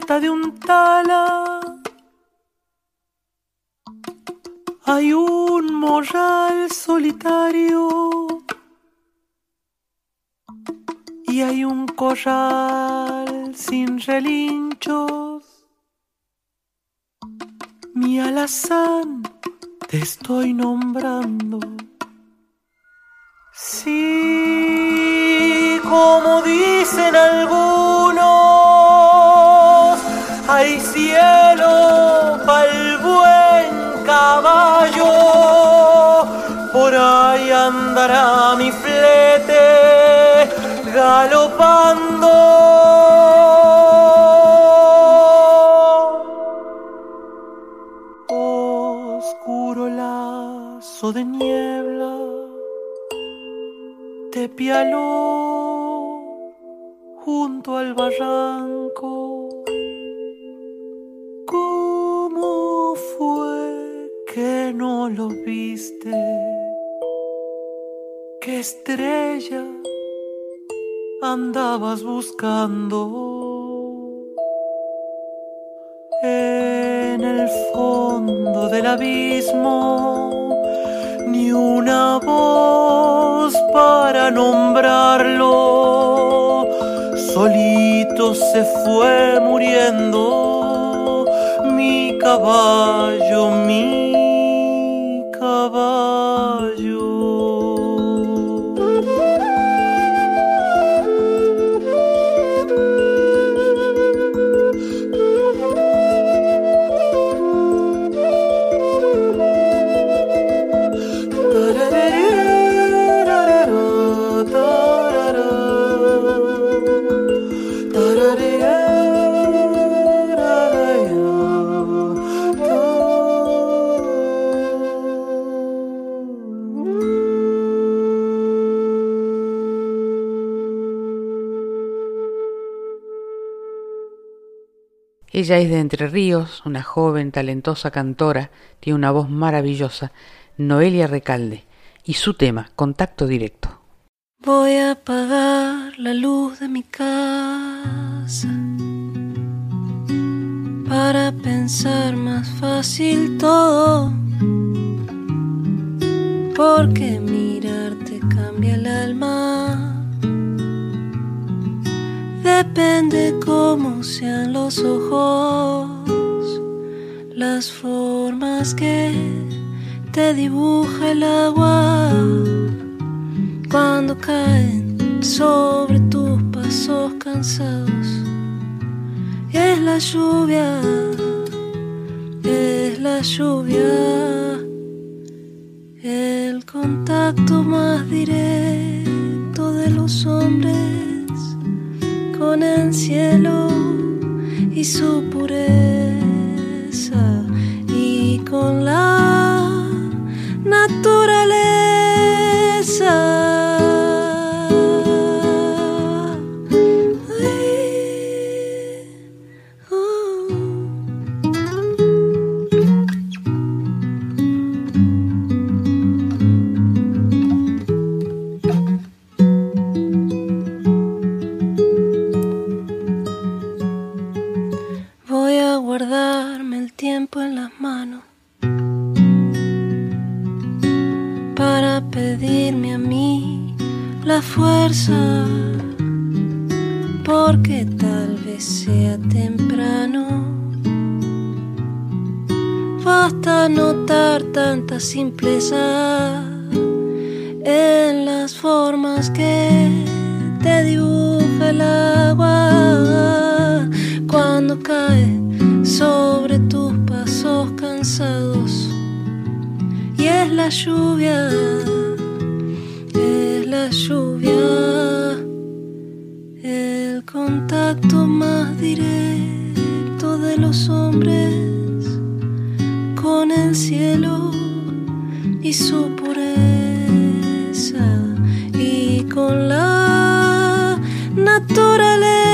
De un tala hay un morral solitario y hay un corral sin relinchos. Mi alazán te estoy nombrando. Sí, como dicen algunos, hay cielo pa'l buen caballo. Por ahí andará mi flete galopando. Oscuro lazo de niebla te pialó junto al barranco. ¿Cómo fue que no lo viste? ¿Qué estrella andabas buscando? En el fondo del abismo, ni una voz para nombrarlo. Solito se fue muriendo caballo, mi Es de Entre Ríos, una joven, talentosa cantora, tiene una voz maravillosa, Noelia Recalde, y su tema, Contacto Directo. Voy a apagar la luz de mi casa para pensar más fácil todo. Porque mirarte cambia el alma. Depende cómo sean los ojos, las formas que te dibuja el agua cuando caen sobre tus pasos cansados. es la lluvia, es la lluvia, el contacto más directo de los hombres con el cielo y su pureza y con la naturaleza. Fuerza, porque tal vez sea temprano. Basta notar tanta simpleza en las formas que te dibuja el agua cuando cae sobre tus pasos cansados y es la lluvia la lluvia, el contacto más directo de los hombres con el cielo y su pureza y con la naturaleza.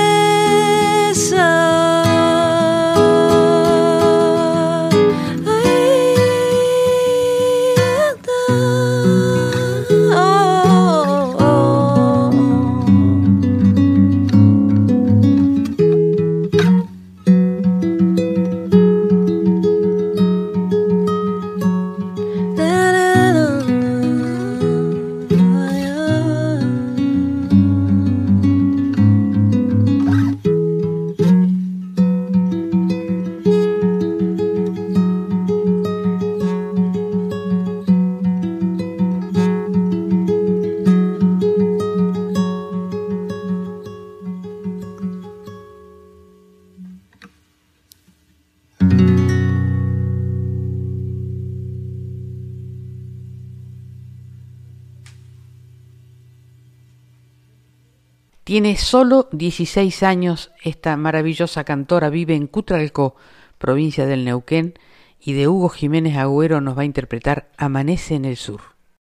Tiene solo 16 años, esta maravillosa cantora vive en Cutralcó, provincia del Neuquén, y de Hugo Jiménez Agüero nos va a interpretar Amanece en el Sur.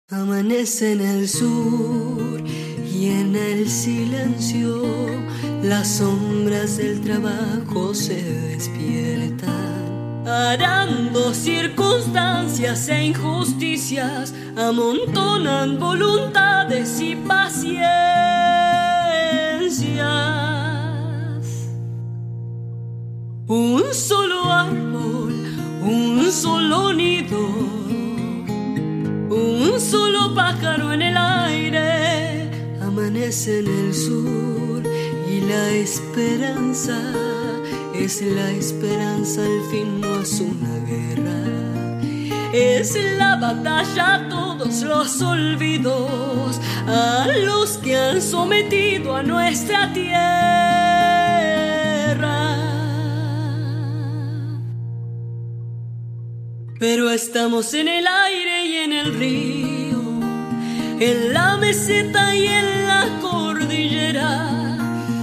Amanece en el sur y en el silencio las sombras del trabajo se despiertan. Arando circunstancias e injusticias amontonan voluntades y paciencia un solo árbol, un solo nido, un solo pájaro en el aire, amanece en el sur. Y la esperanza es la esperanza, al fin no es una guerra es la batalla a todos los olvidos, a los que han sometido a nuestra tierra. Pero estamos en el aire y en el río, en la meseta y en la cordillera,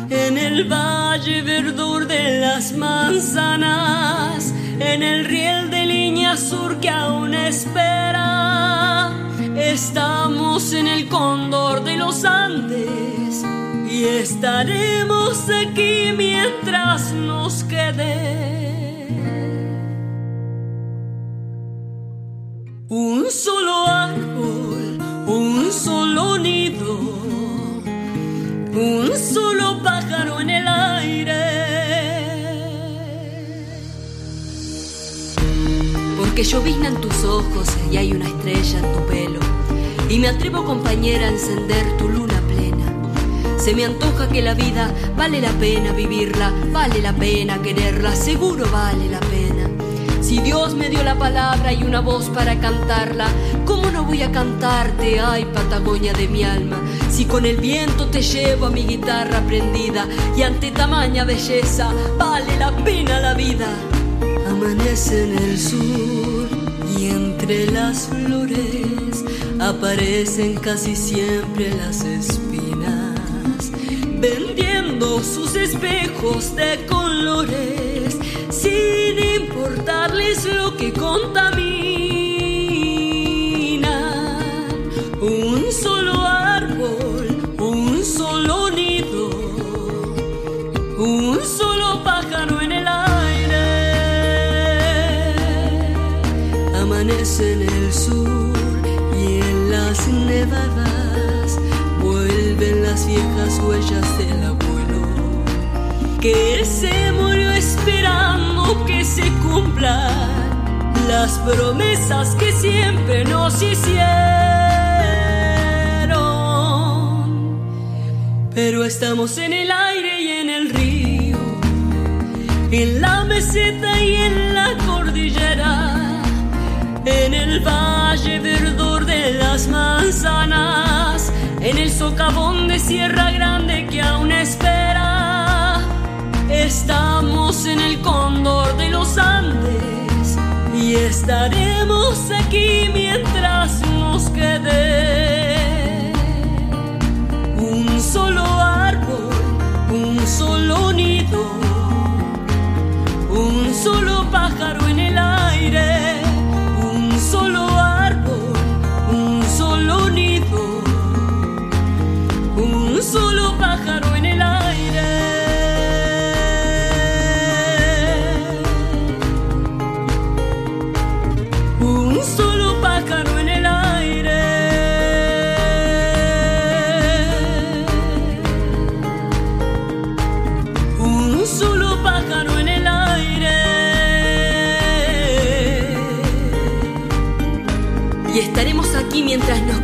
en el valle verdor de las manzanas en el riel línea sur que aún espera. Estamos en el cóndor de los Andes y estaremos aquí mientras nos quede. Un solo árbol, un solo nido, un solo pájaro Llovizna en tus ojos y hay una estrella en tu pelo. Y me atrevo, compañera, a encender tu luna plena. Se me antoja que la vida vale la pena vivirla, vale la pena quererla, seguro vale la pena. Si Dios me dio la palabra y una voz para cantarla, ¿cómo no voy a cantarte, ay Patagonia de mi alma? Si con el viento te llevo a mi guitarra prendida y ante tamaña belleza vale la pena la vida. Amanece en el sur y entre las flores aparecen casi siempre las espinas, vendiendo sus espejos de colores sin importarles lo que contamina. Un solo En el sur y en las nevadas vuelven las viejas huellas del abuelo que se murió esperando que se cumplan las promesas que siempre nos hicieron. Pero estamos en el aire y en el río, en la meseta y en la socavón de Sierra Grande que aún espera. Estamos en el cóndor de los Andes y estaremos aquí mientras nos quede un solo árbol, un solo nido, un solo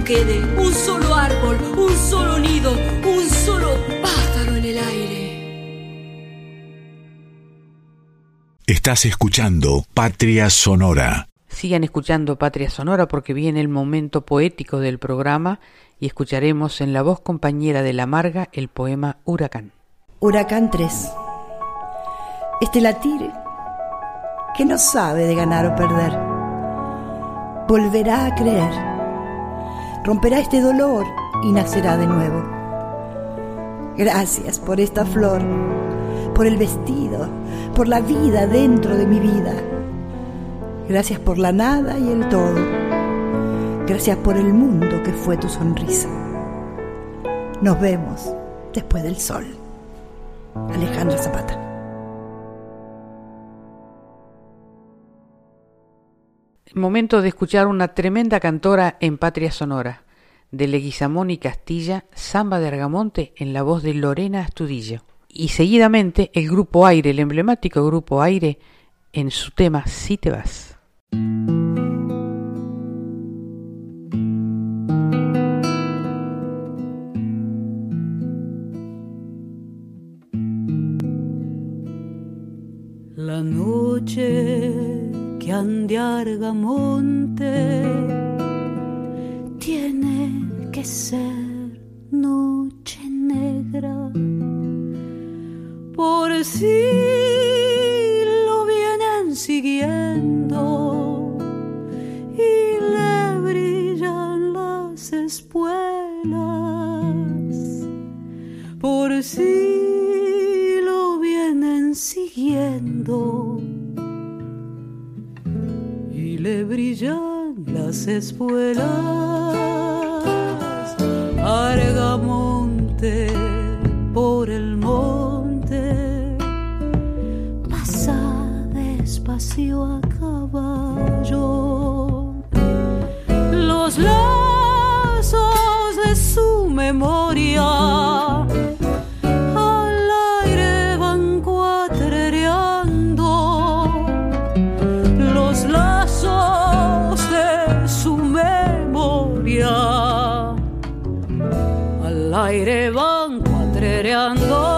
quede un solo árbol, un solo nido, un solo pájaro en el aire. Estás escuchando Patria Sonora. Sigan escuchando Patria Sonora porque viene el momento poético del programa y escucharemos en la voz compañera de la Marga el poema Huracán. Huracán 3. Este latir que no sabe de ganar o perder, volverá a creer, romperá este dolor y nacerá de nuevo. Gracias por esta flor, por el vestido, por la vida dentro de mi vida. Gracias por la nada y el todo. Gracias por el mundo que fue tu sonrisa. Nos vemos después del sol. Alejandra Zapata. Momento de escuchar una tremenda cantora en Patria Sonora, de Leguizamón y Castilla, Samba de Argamonte en la voz de Lorena Astudillo. Y seguidamente el grupo Aire, el emblemático grupo Aire, en su tema Si te vas. La noche que Argamonte tiene que ser noche negra. Por si lo vienen siguiendo y le brillan las espuelas. Por si lo vienen siguiendo brillan las espuelas. Argamonte por el monte. Pasa despacio a caballo. Los lazos de su memoria van cuatrereando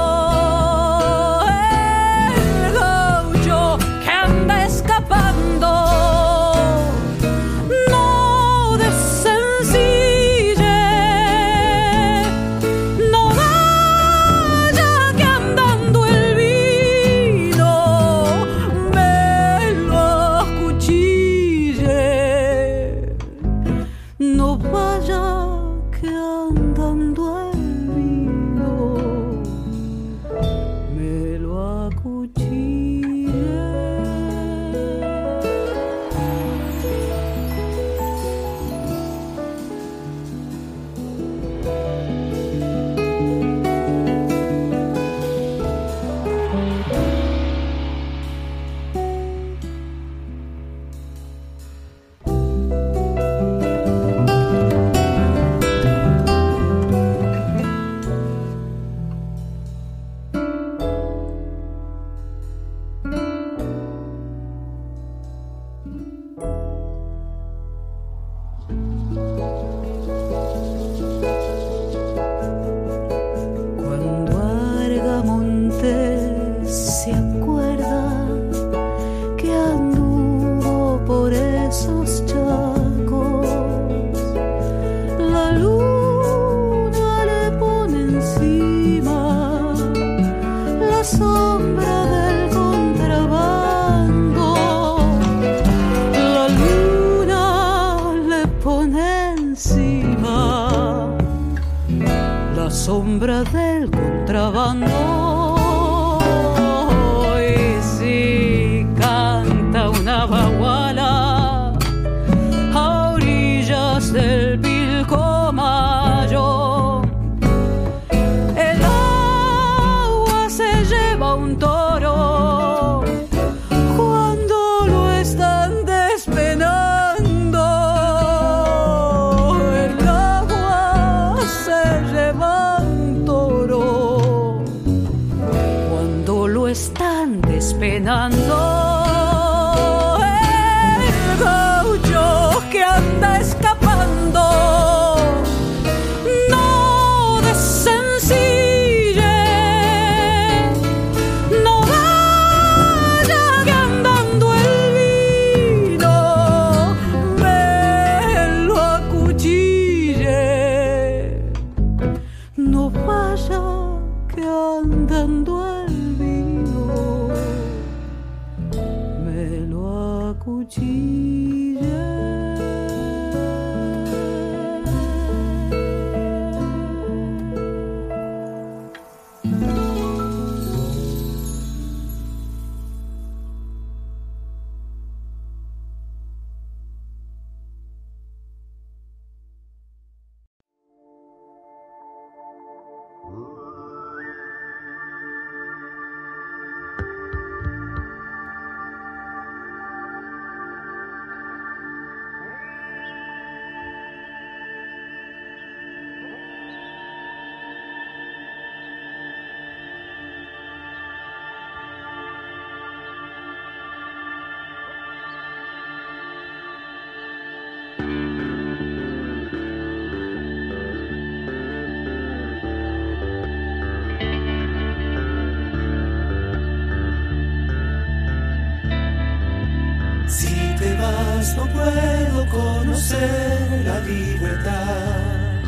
no puedo conocer la libertad.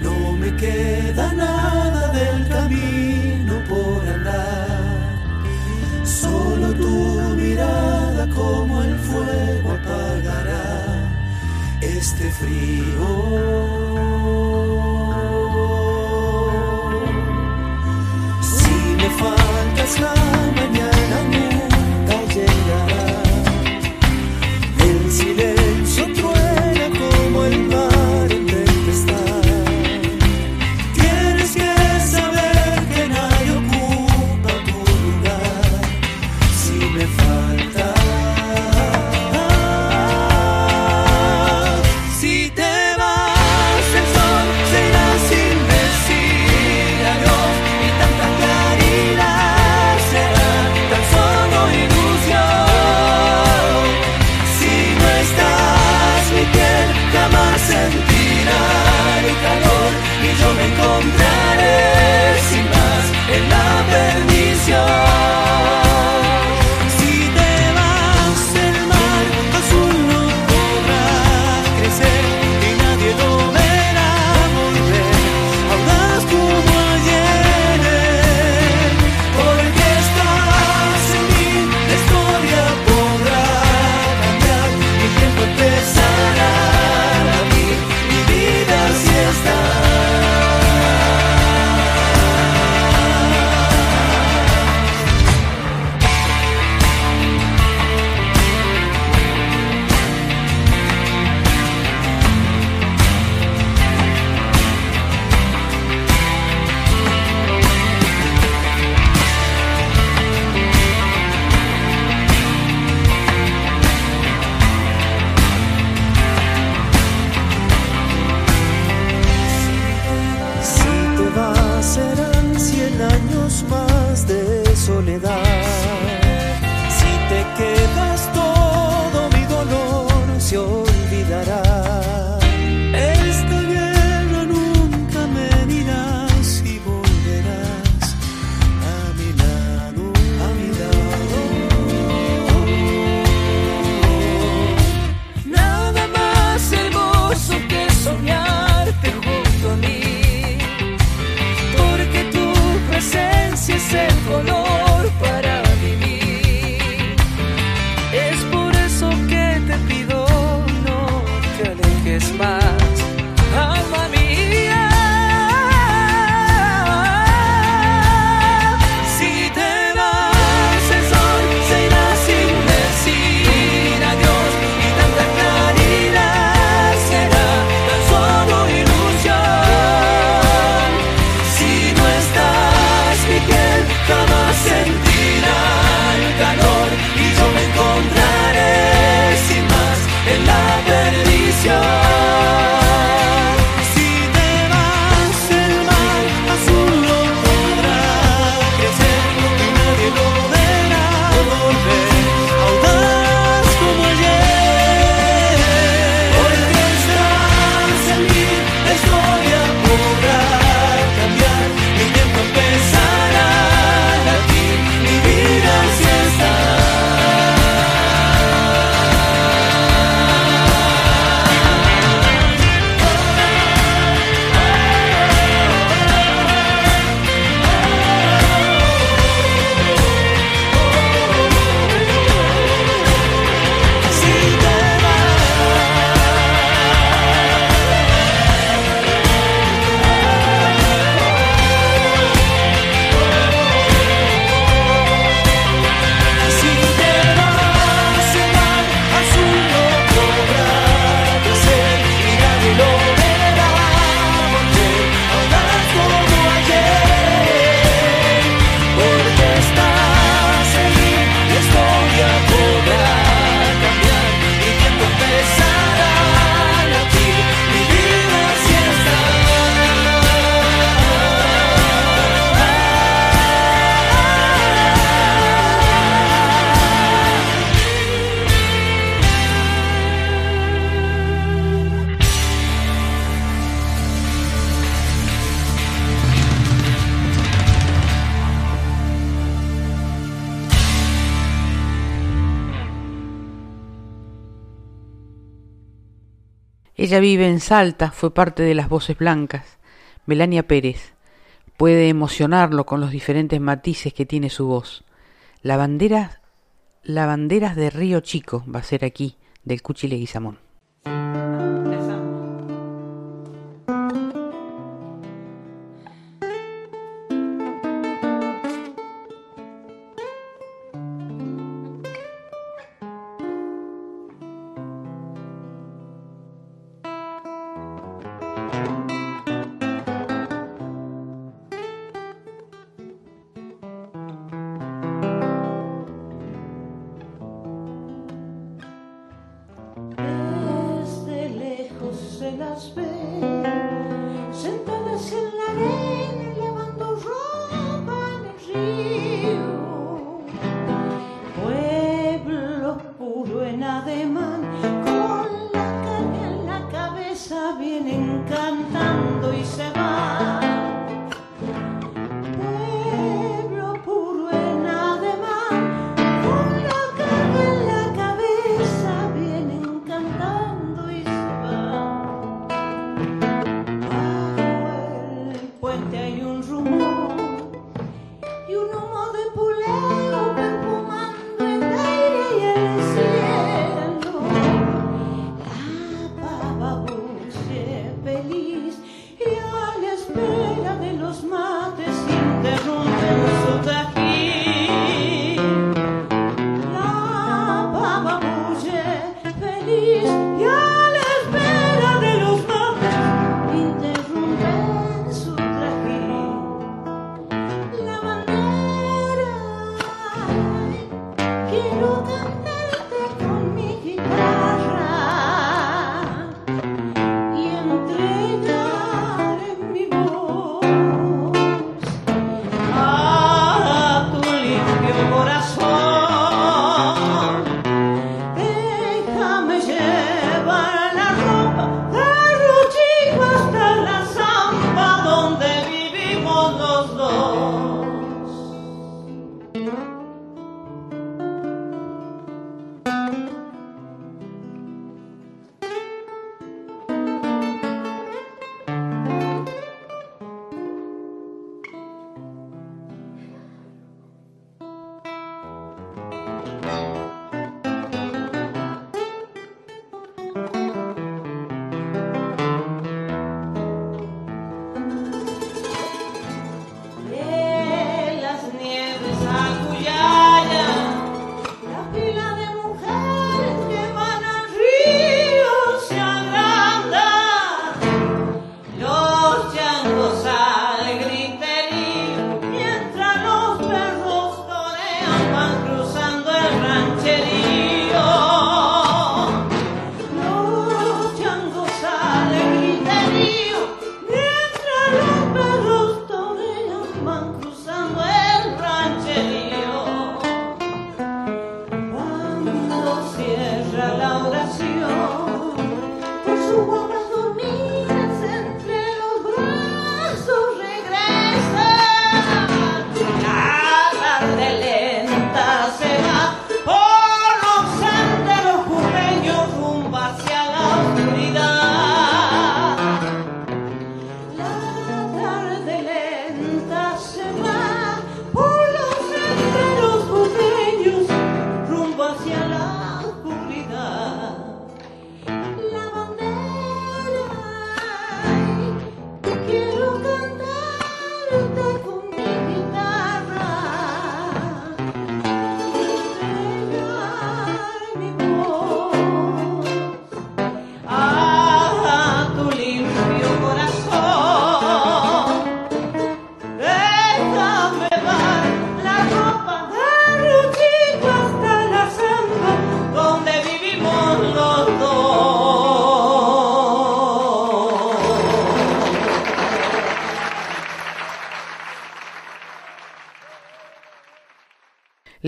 No me queda nada del camino por andar, solo tu mirada como el fuego apagará este frío. Si me faltas nada, Ella vive en Salta, fue parte de las Voces Blancas. Melania Pérez. Puede emocionarlo con los diferentes matices que tiene su voz. La bandera, la banderas de Río Chico va a ser aquí, del Cuchile Guizamón.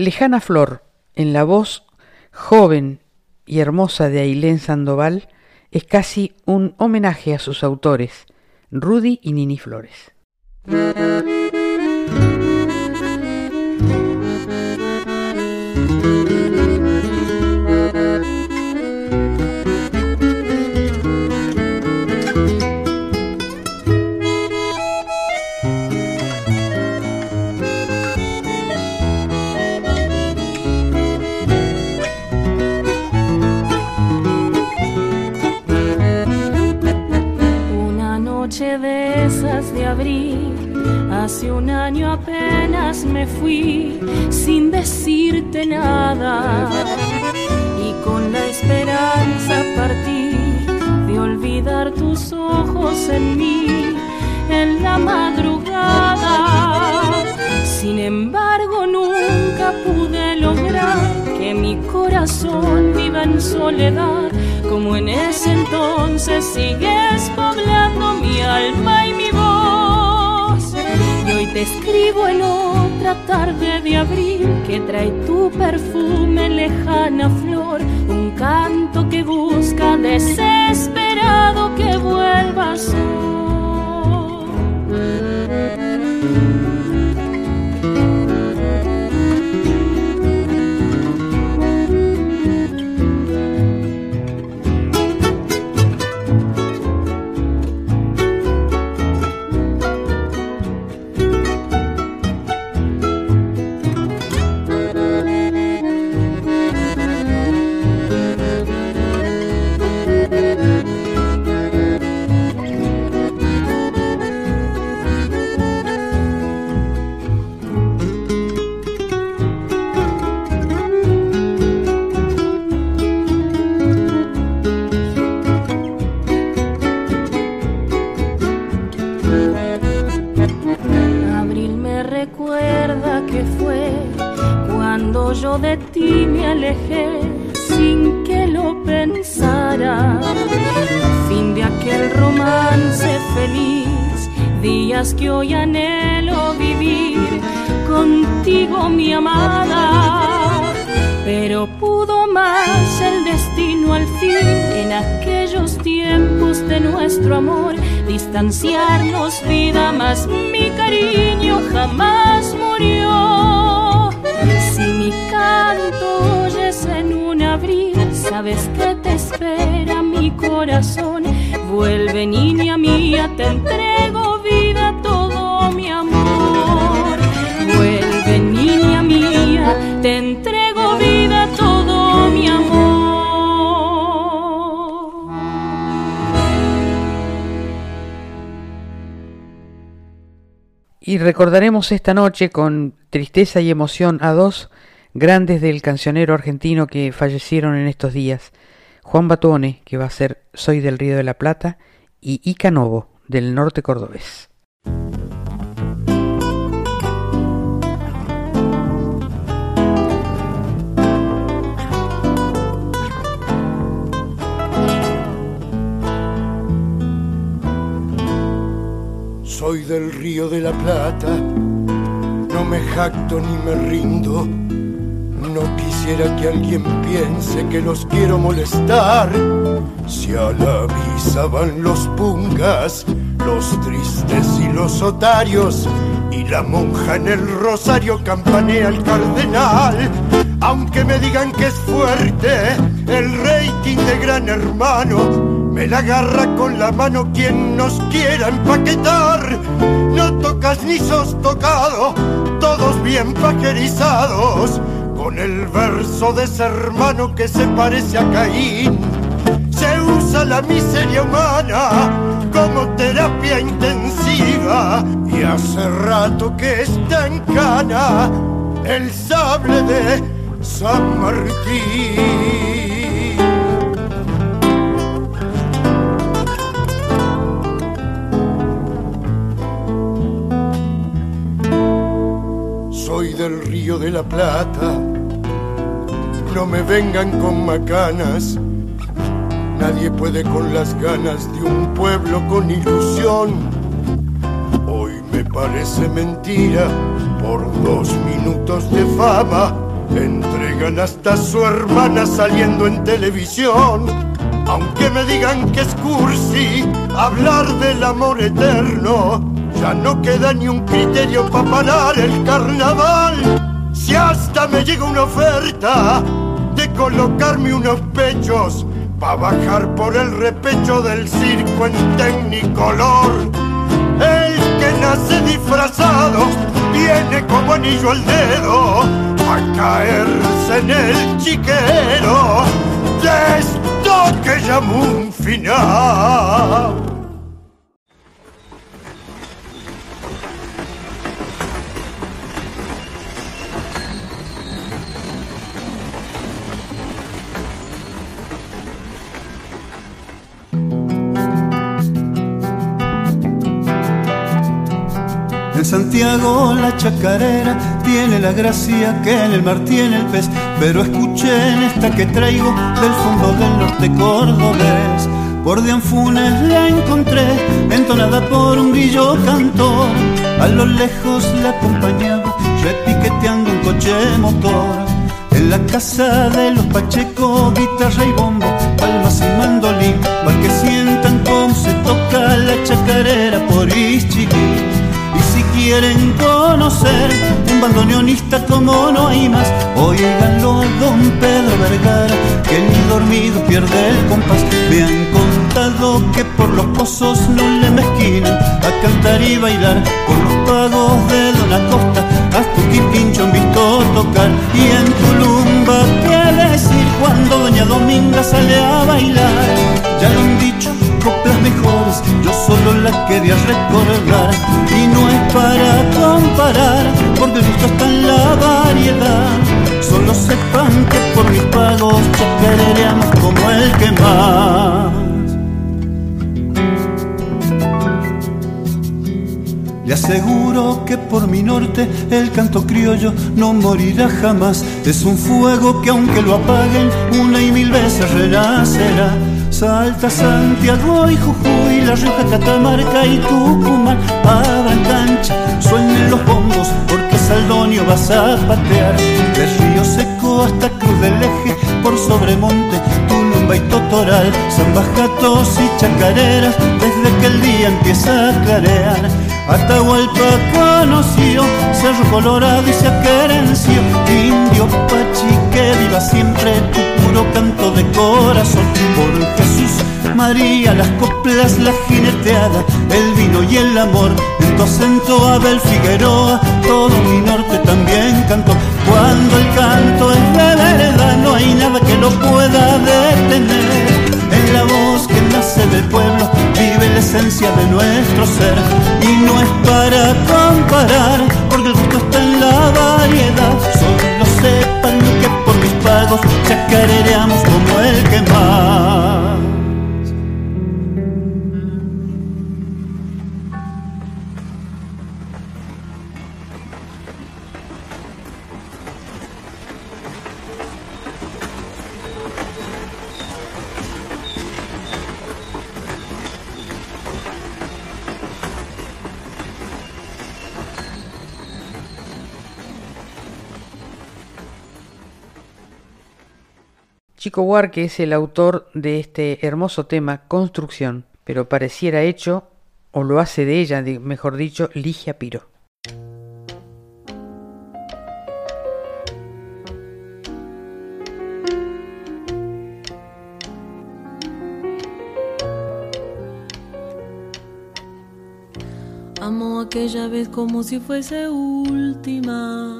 Lejana Flor, en la voz joven y hermosa de Ailén Sandoval, es casi un homenaje a sus autores, Rudy y Nini Flores. En mí en la madrugada. Sin embargo, nunca pude lograr que mi corazón viva en soledad como en ese entonces sigues poblando mi alma y mi voz. Y hoy te escribo en otra tarde de abril que trae tu perfume lejana flor, un canto que busca desesperado que vuelvas recordaremos esta noche con tristeza y emoción a dos grandes del cancionero argentino que fallecieron en estos días. Juan Batone, que va a ser Soy del Río de la Plata, y Ica Novo, del norte cordobés. Soy del río de la Plata, no me jacto ni me rindo. No quisiera que alguien piense que los quiero molestar. Si a la van los pungas, los tristes y los otarios, y la monja en el rosario campanea al cardenal. Aunque me digan que es fuerte el rating de gran hermano, me la agarra con la mano quien nos quiera empaquetar. No tocas ni sos tocado, todos bien pajerizados. Con el verso de ese hermano que se parece a Caín. Se usa la miseria humana como terapia intensiva. Y hace rato que está en cana el sable de San Martín. Del río de la Plata. No me vengan con macanas, nadie puede con las ganas de un pueblo con ilusión. Hoy me parece mentira, por dos minutos de fama, entregan hasta su hermana saliendo en televisión. Aunque me digan que es cursi hablar del amor eterno, ya no queda ni un criterio para parar el carnaval. Si hasta me llega una oferta de colocarme unos pechos para bajar por el repecho del circo en tecnicolor. El que nace disfrazado viene como anillo al dedo a caerse en el chiquero de esto que llamo un final. Santiago la chacarera tiene la gracia que en el mar tiene el pez, pero escuchen esta que traigo del fondo del norte cordobés. Por Dianfunes la encontré, entonada por un grillo cantor. A lo lejos la acompañaba, repiqueteando un coche motor. En la casa de los Pacheco, guitarra y bombo, palmas y mandolín, para que sientan cómo se toca la chacarera por Ischigui quieren conocer un bandoneonista como no hay más, oíganlo a don Pedro Vergara, que ni dormido pierde el compás. Me han contado que por los pozos no le mezquinan a cantar y bailar, por los pagos de Don Acosta, hasta un pincho han visto tocar. Y en Tulumba, ¿qué decir cuando Doña Dominga sale a bailar? Ya lo han dicho coplas mejores, yo solo las quería recordar y no es para comparar, porque el gusto está en la variedad. Solo sepan que por mis pagos chacareamos como el que más. Le aseguro que por mi norte el canto criollo no morirá jamás. Es un fuego que aunque lo apaguen una y mil veces renacerá Salta Santiago y Jujuy, La Rioja, Catamarca y Tucumán. Abran suenen los bombos porque Saldonio vas a patear De Río Seco hasta Cruz del Eje, por Sobremonte, Tulumba y Totoral. Zambajatos y Chacareras, desde que el día empieza a clarear. Atahualpa conoció, Cerro Colorado y se aquerenció Indio Pachi, que viva siempre puro canto de corazón Por Jesús, María, las coplas, la jineteada El vino y el amor, en tu acento Abel Figueroa Todo mi norte también cantó Cuando el canto es de verdad No hay nada que lo pueda detener. En la voz que nace del pueblo vive la esencia de nuestro ser. Y no es para comparar porque el gusto está en la variedad pagos chacareamos como el que más Huarque es el autor de este hermoso tema, Construcción, pero pareciera hecho, o lo hace de ella, mejor dicho, Ligia Piro. Amo aquella vez como si fuese última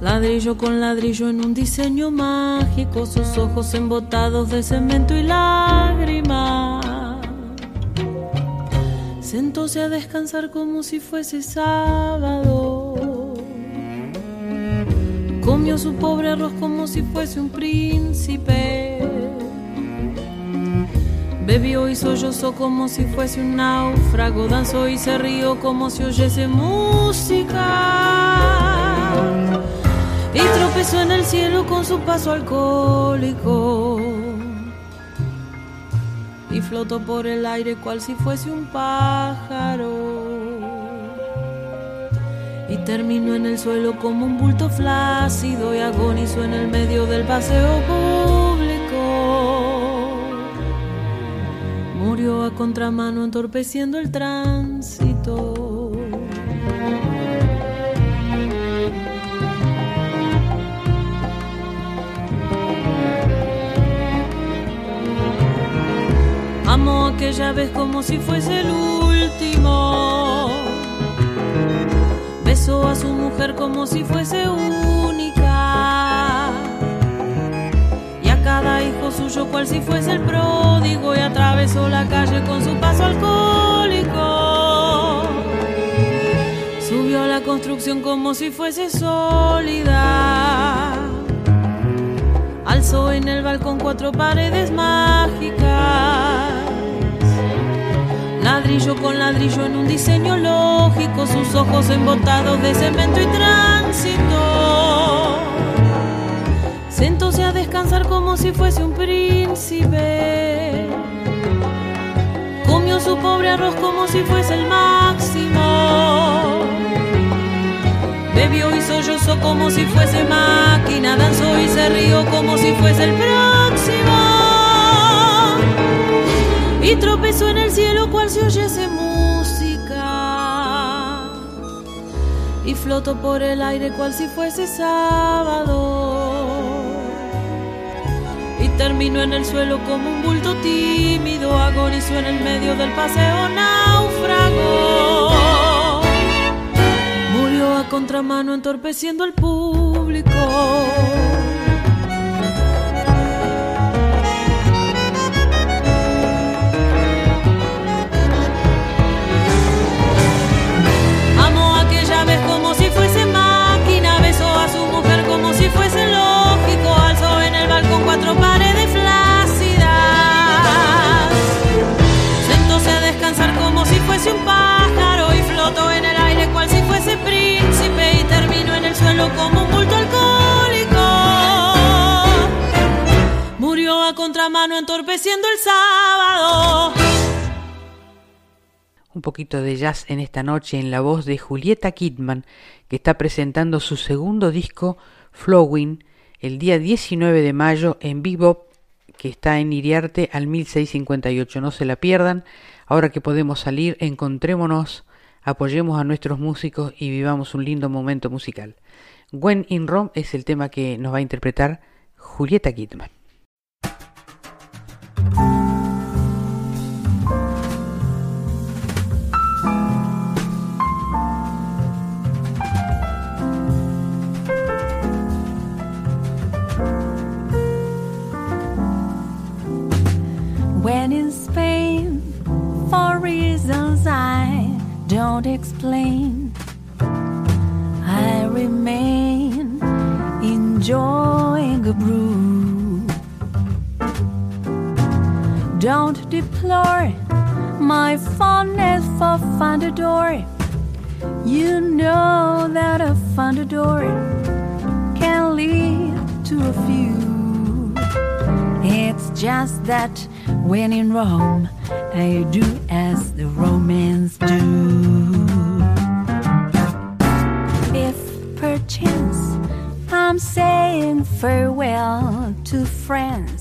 Ladrillo con ladrillo en un diseño mágico, sus ojos embotados de cemento y lágrimas. Sentóse a descansar como si fuese sábado. Comió su pobre arroz como si fuese un príncipe. Bebió y sollozó como si fuese un náufrago. Danzó y se rió como si oyese música y tropezó en el cielo con su paso alcohólico. Y flotó por el aire cual si fuese un pájaro. Y terminó en el suelo como un bulto flácido y agonizó en el medio del paseo público. Murió a contramano entorpeciendo el tránsito Amo aquella vez como si fuese el último. como si fuese única. Y a cada hijo suyo cual si fuese el pródigo y atravesó la calle con su paso alcohólico. Subió a la construcción como si fuese sólida. Alzó en el balcón cuatro paredes mágicas ladrillo con ladrillo en un diseño lógico, sus ojos embotados de cemento y tránsito. Sentóse a descansar como si fuese un príncipe. Comió su pobre arroz como si fuese el máximo. Bebió y sollozó como si fuese máquina, danzó y se rió como si fuese el próximo y tropezó y flotó por el aire cual si fuese sábado. Y terminó en el suelo como un bulto tímido agonizó en el medio del paseo náufrago. Murió a contramano entorpeciendo al público entorpeciendo el sábado. Un poquito de jazz en esta noche en la voz de Julieta Kidman, que está presentando su segundo disco, Flowing, el día 19 de mayo en Bebop, que está en Iriarte al 1658. No se la pierdan. Ahora que podemos salir, encontrémonos, apoyemos a nuestros músicos y vivamos un lindo momento musical. When in Rome es el tema que nos va a interpretar Julieta Kidman. When in Spain for reasons I don't explain. I remain enjoying a brew. Don't deplore my fondness for Fundador. You know that a Fundador can lead to a few. It's just that when in Rome, I do as the Romans do. If perchance I'm saying farewell to France,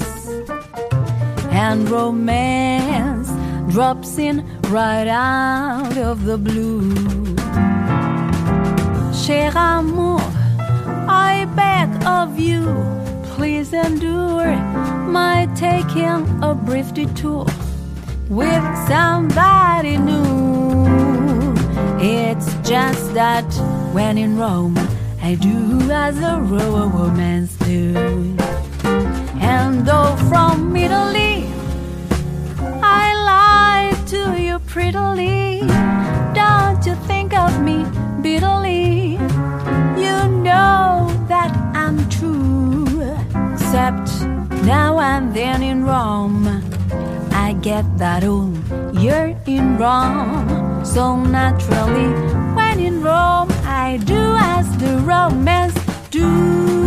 and romance drops in right out of the blue. Cher amour, I beg of you, please endure my taking a brief detour with somebody new. It's just that when in Rome, I do as the Romans do. And though from Italy, I lie to you prettily, don't you think of me bitterly. You know that I'm true, except now and then in Rome. I get that, oh, you're in Rome. So naturally, when in Rome, I do as the Romans do.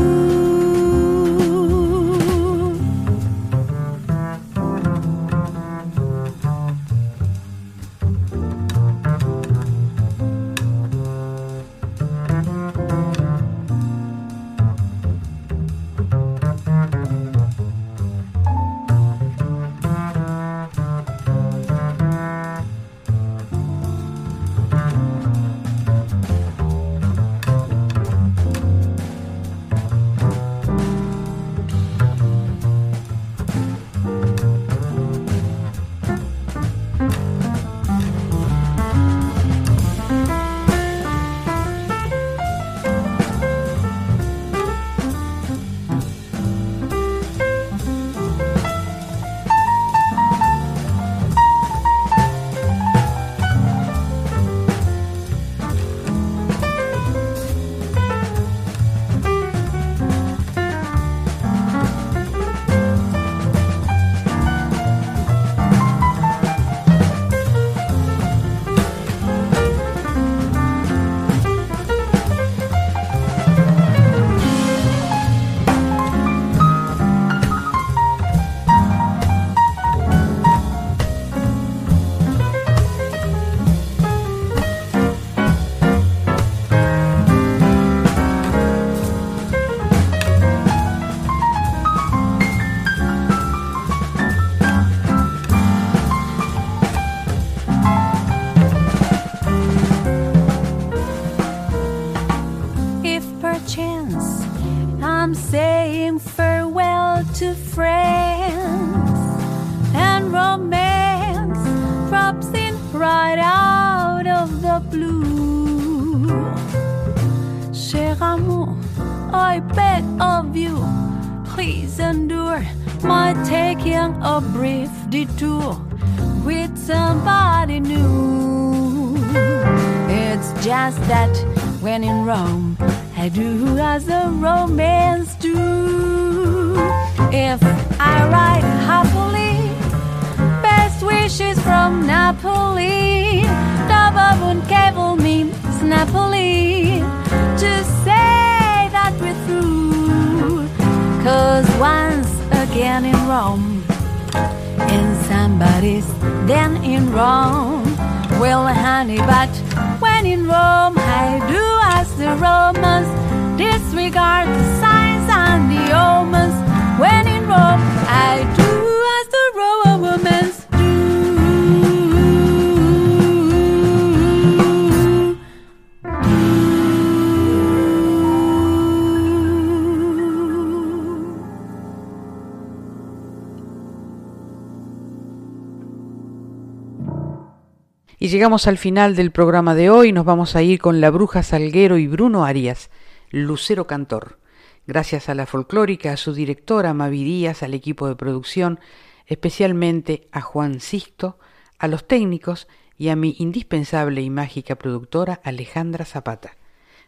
Llegamos al final del programa de hoy. Nos vamos a ir con la Bruja Salguero y Bruno Arias, Lucero Cantor. Gracias a la folclórica, a su directora Mavi Díaz, al equipo de producción, especialmente a Juan Sisto, a los técnicos y a mi indispensable y mágica productora Alejandra Zapata.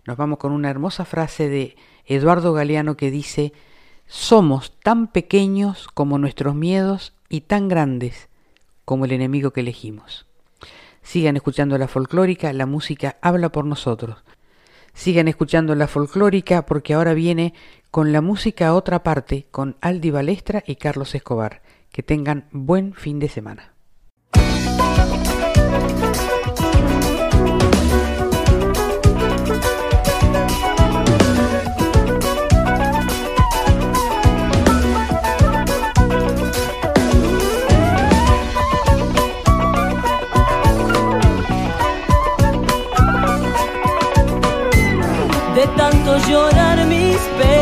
Nos vamos con una hermosa frase de Eduardo Galeano que dice, somos tan pequeños como nuestros miedos y tan grandes como el enemigo que elegimos. Sigan escuchando la folclórica, la música habla por nosotros. Sigan escuchando la folclórica porque ahora viene con la música a otra parte con Aldi Balestra y Carlos Escobar. Que tengan buen fin de semana. De tanto llorar mis penas,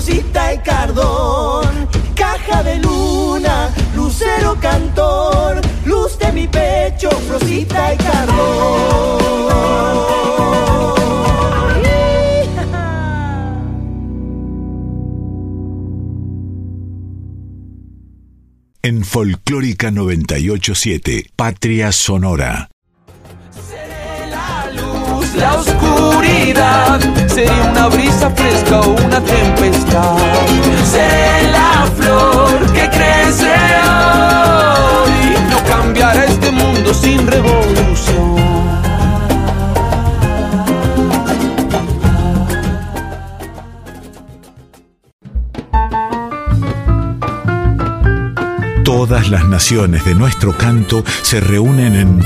florcita y cardón. Caja de luna lucero cantor. Luz de mi pecho florcita y cardón. En Folclórica 987, Patria Sonora. La oscuridad. sería una brisa fresca o una tempestad. Seré la flor que crece hoy. No cambiará este mundo sin revolución. Todas las naciones de nuestro canto se reúnen en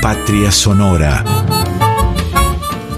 Patria Sonora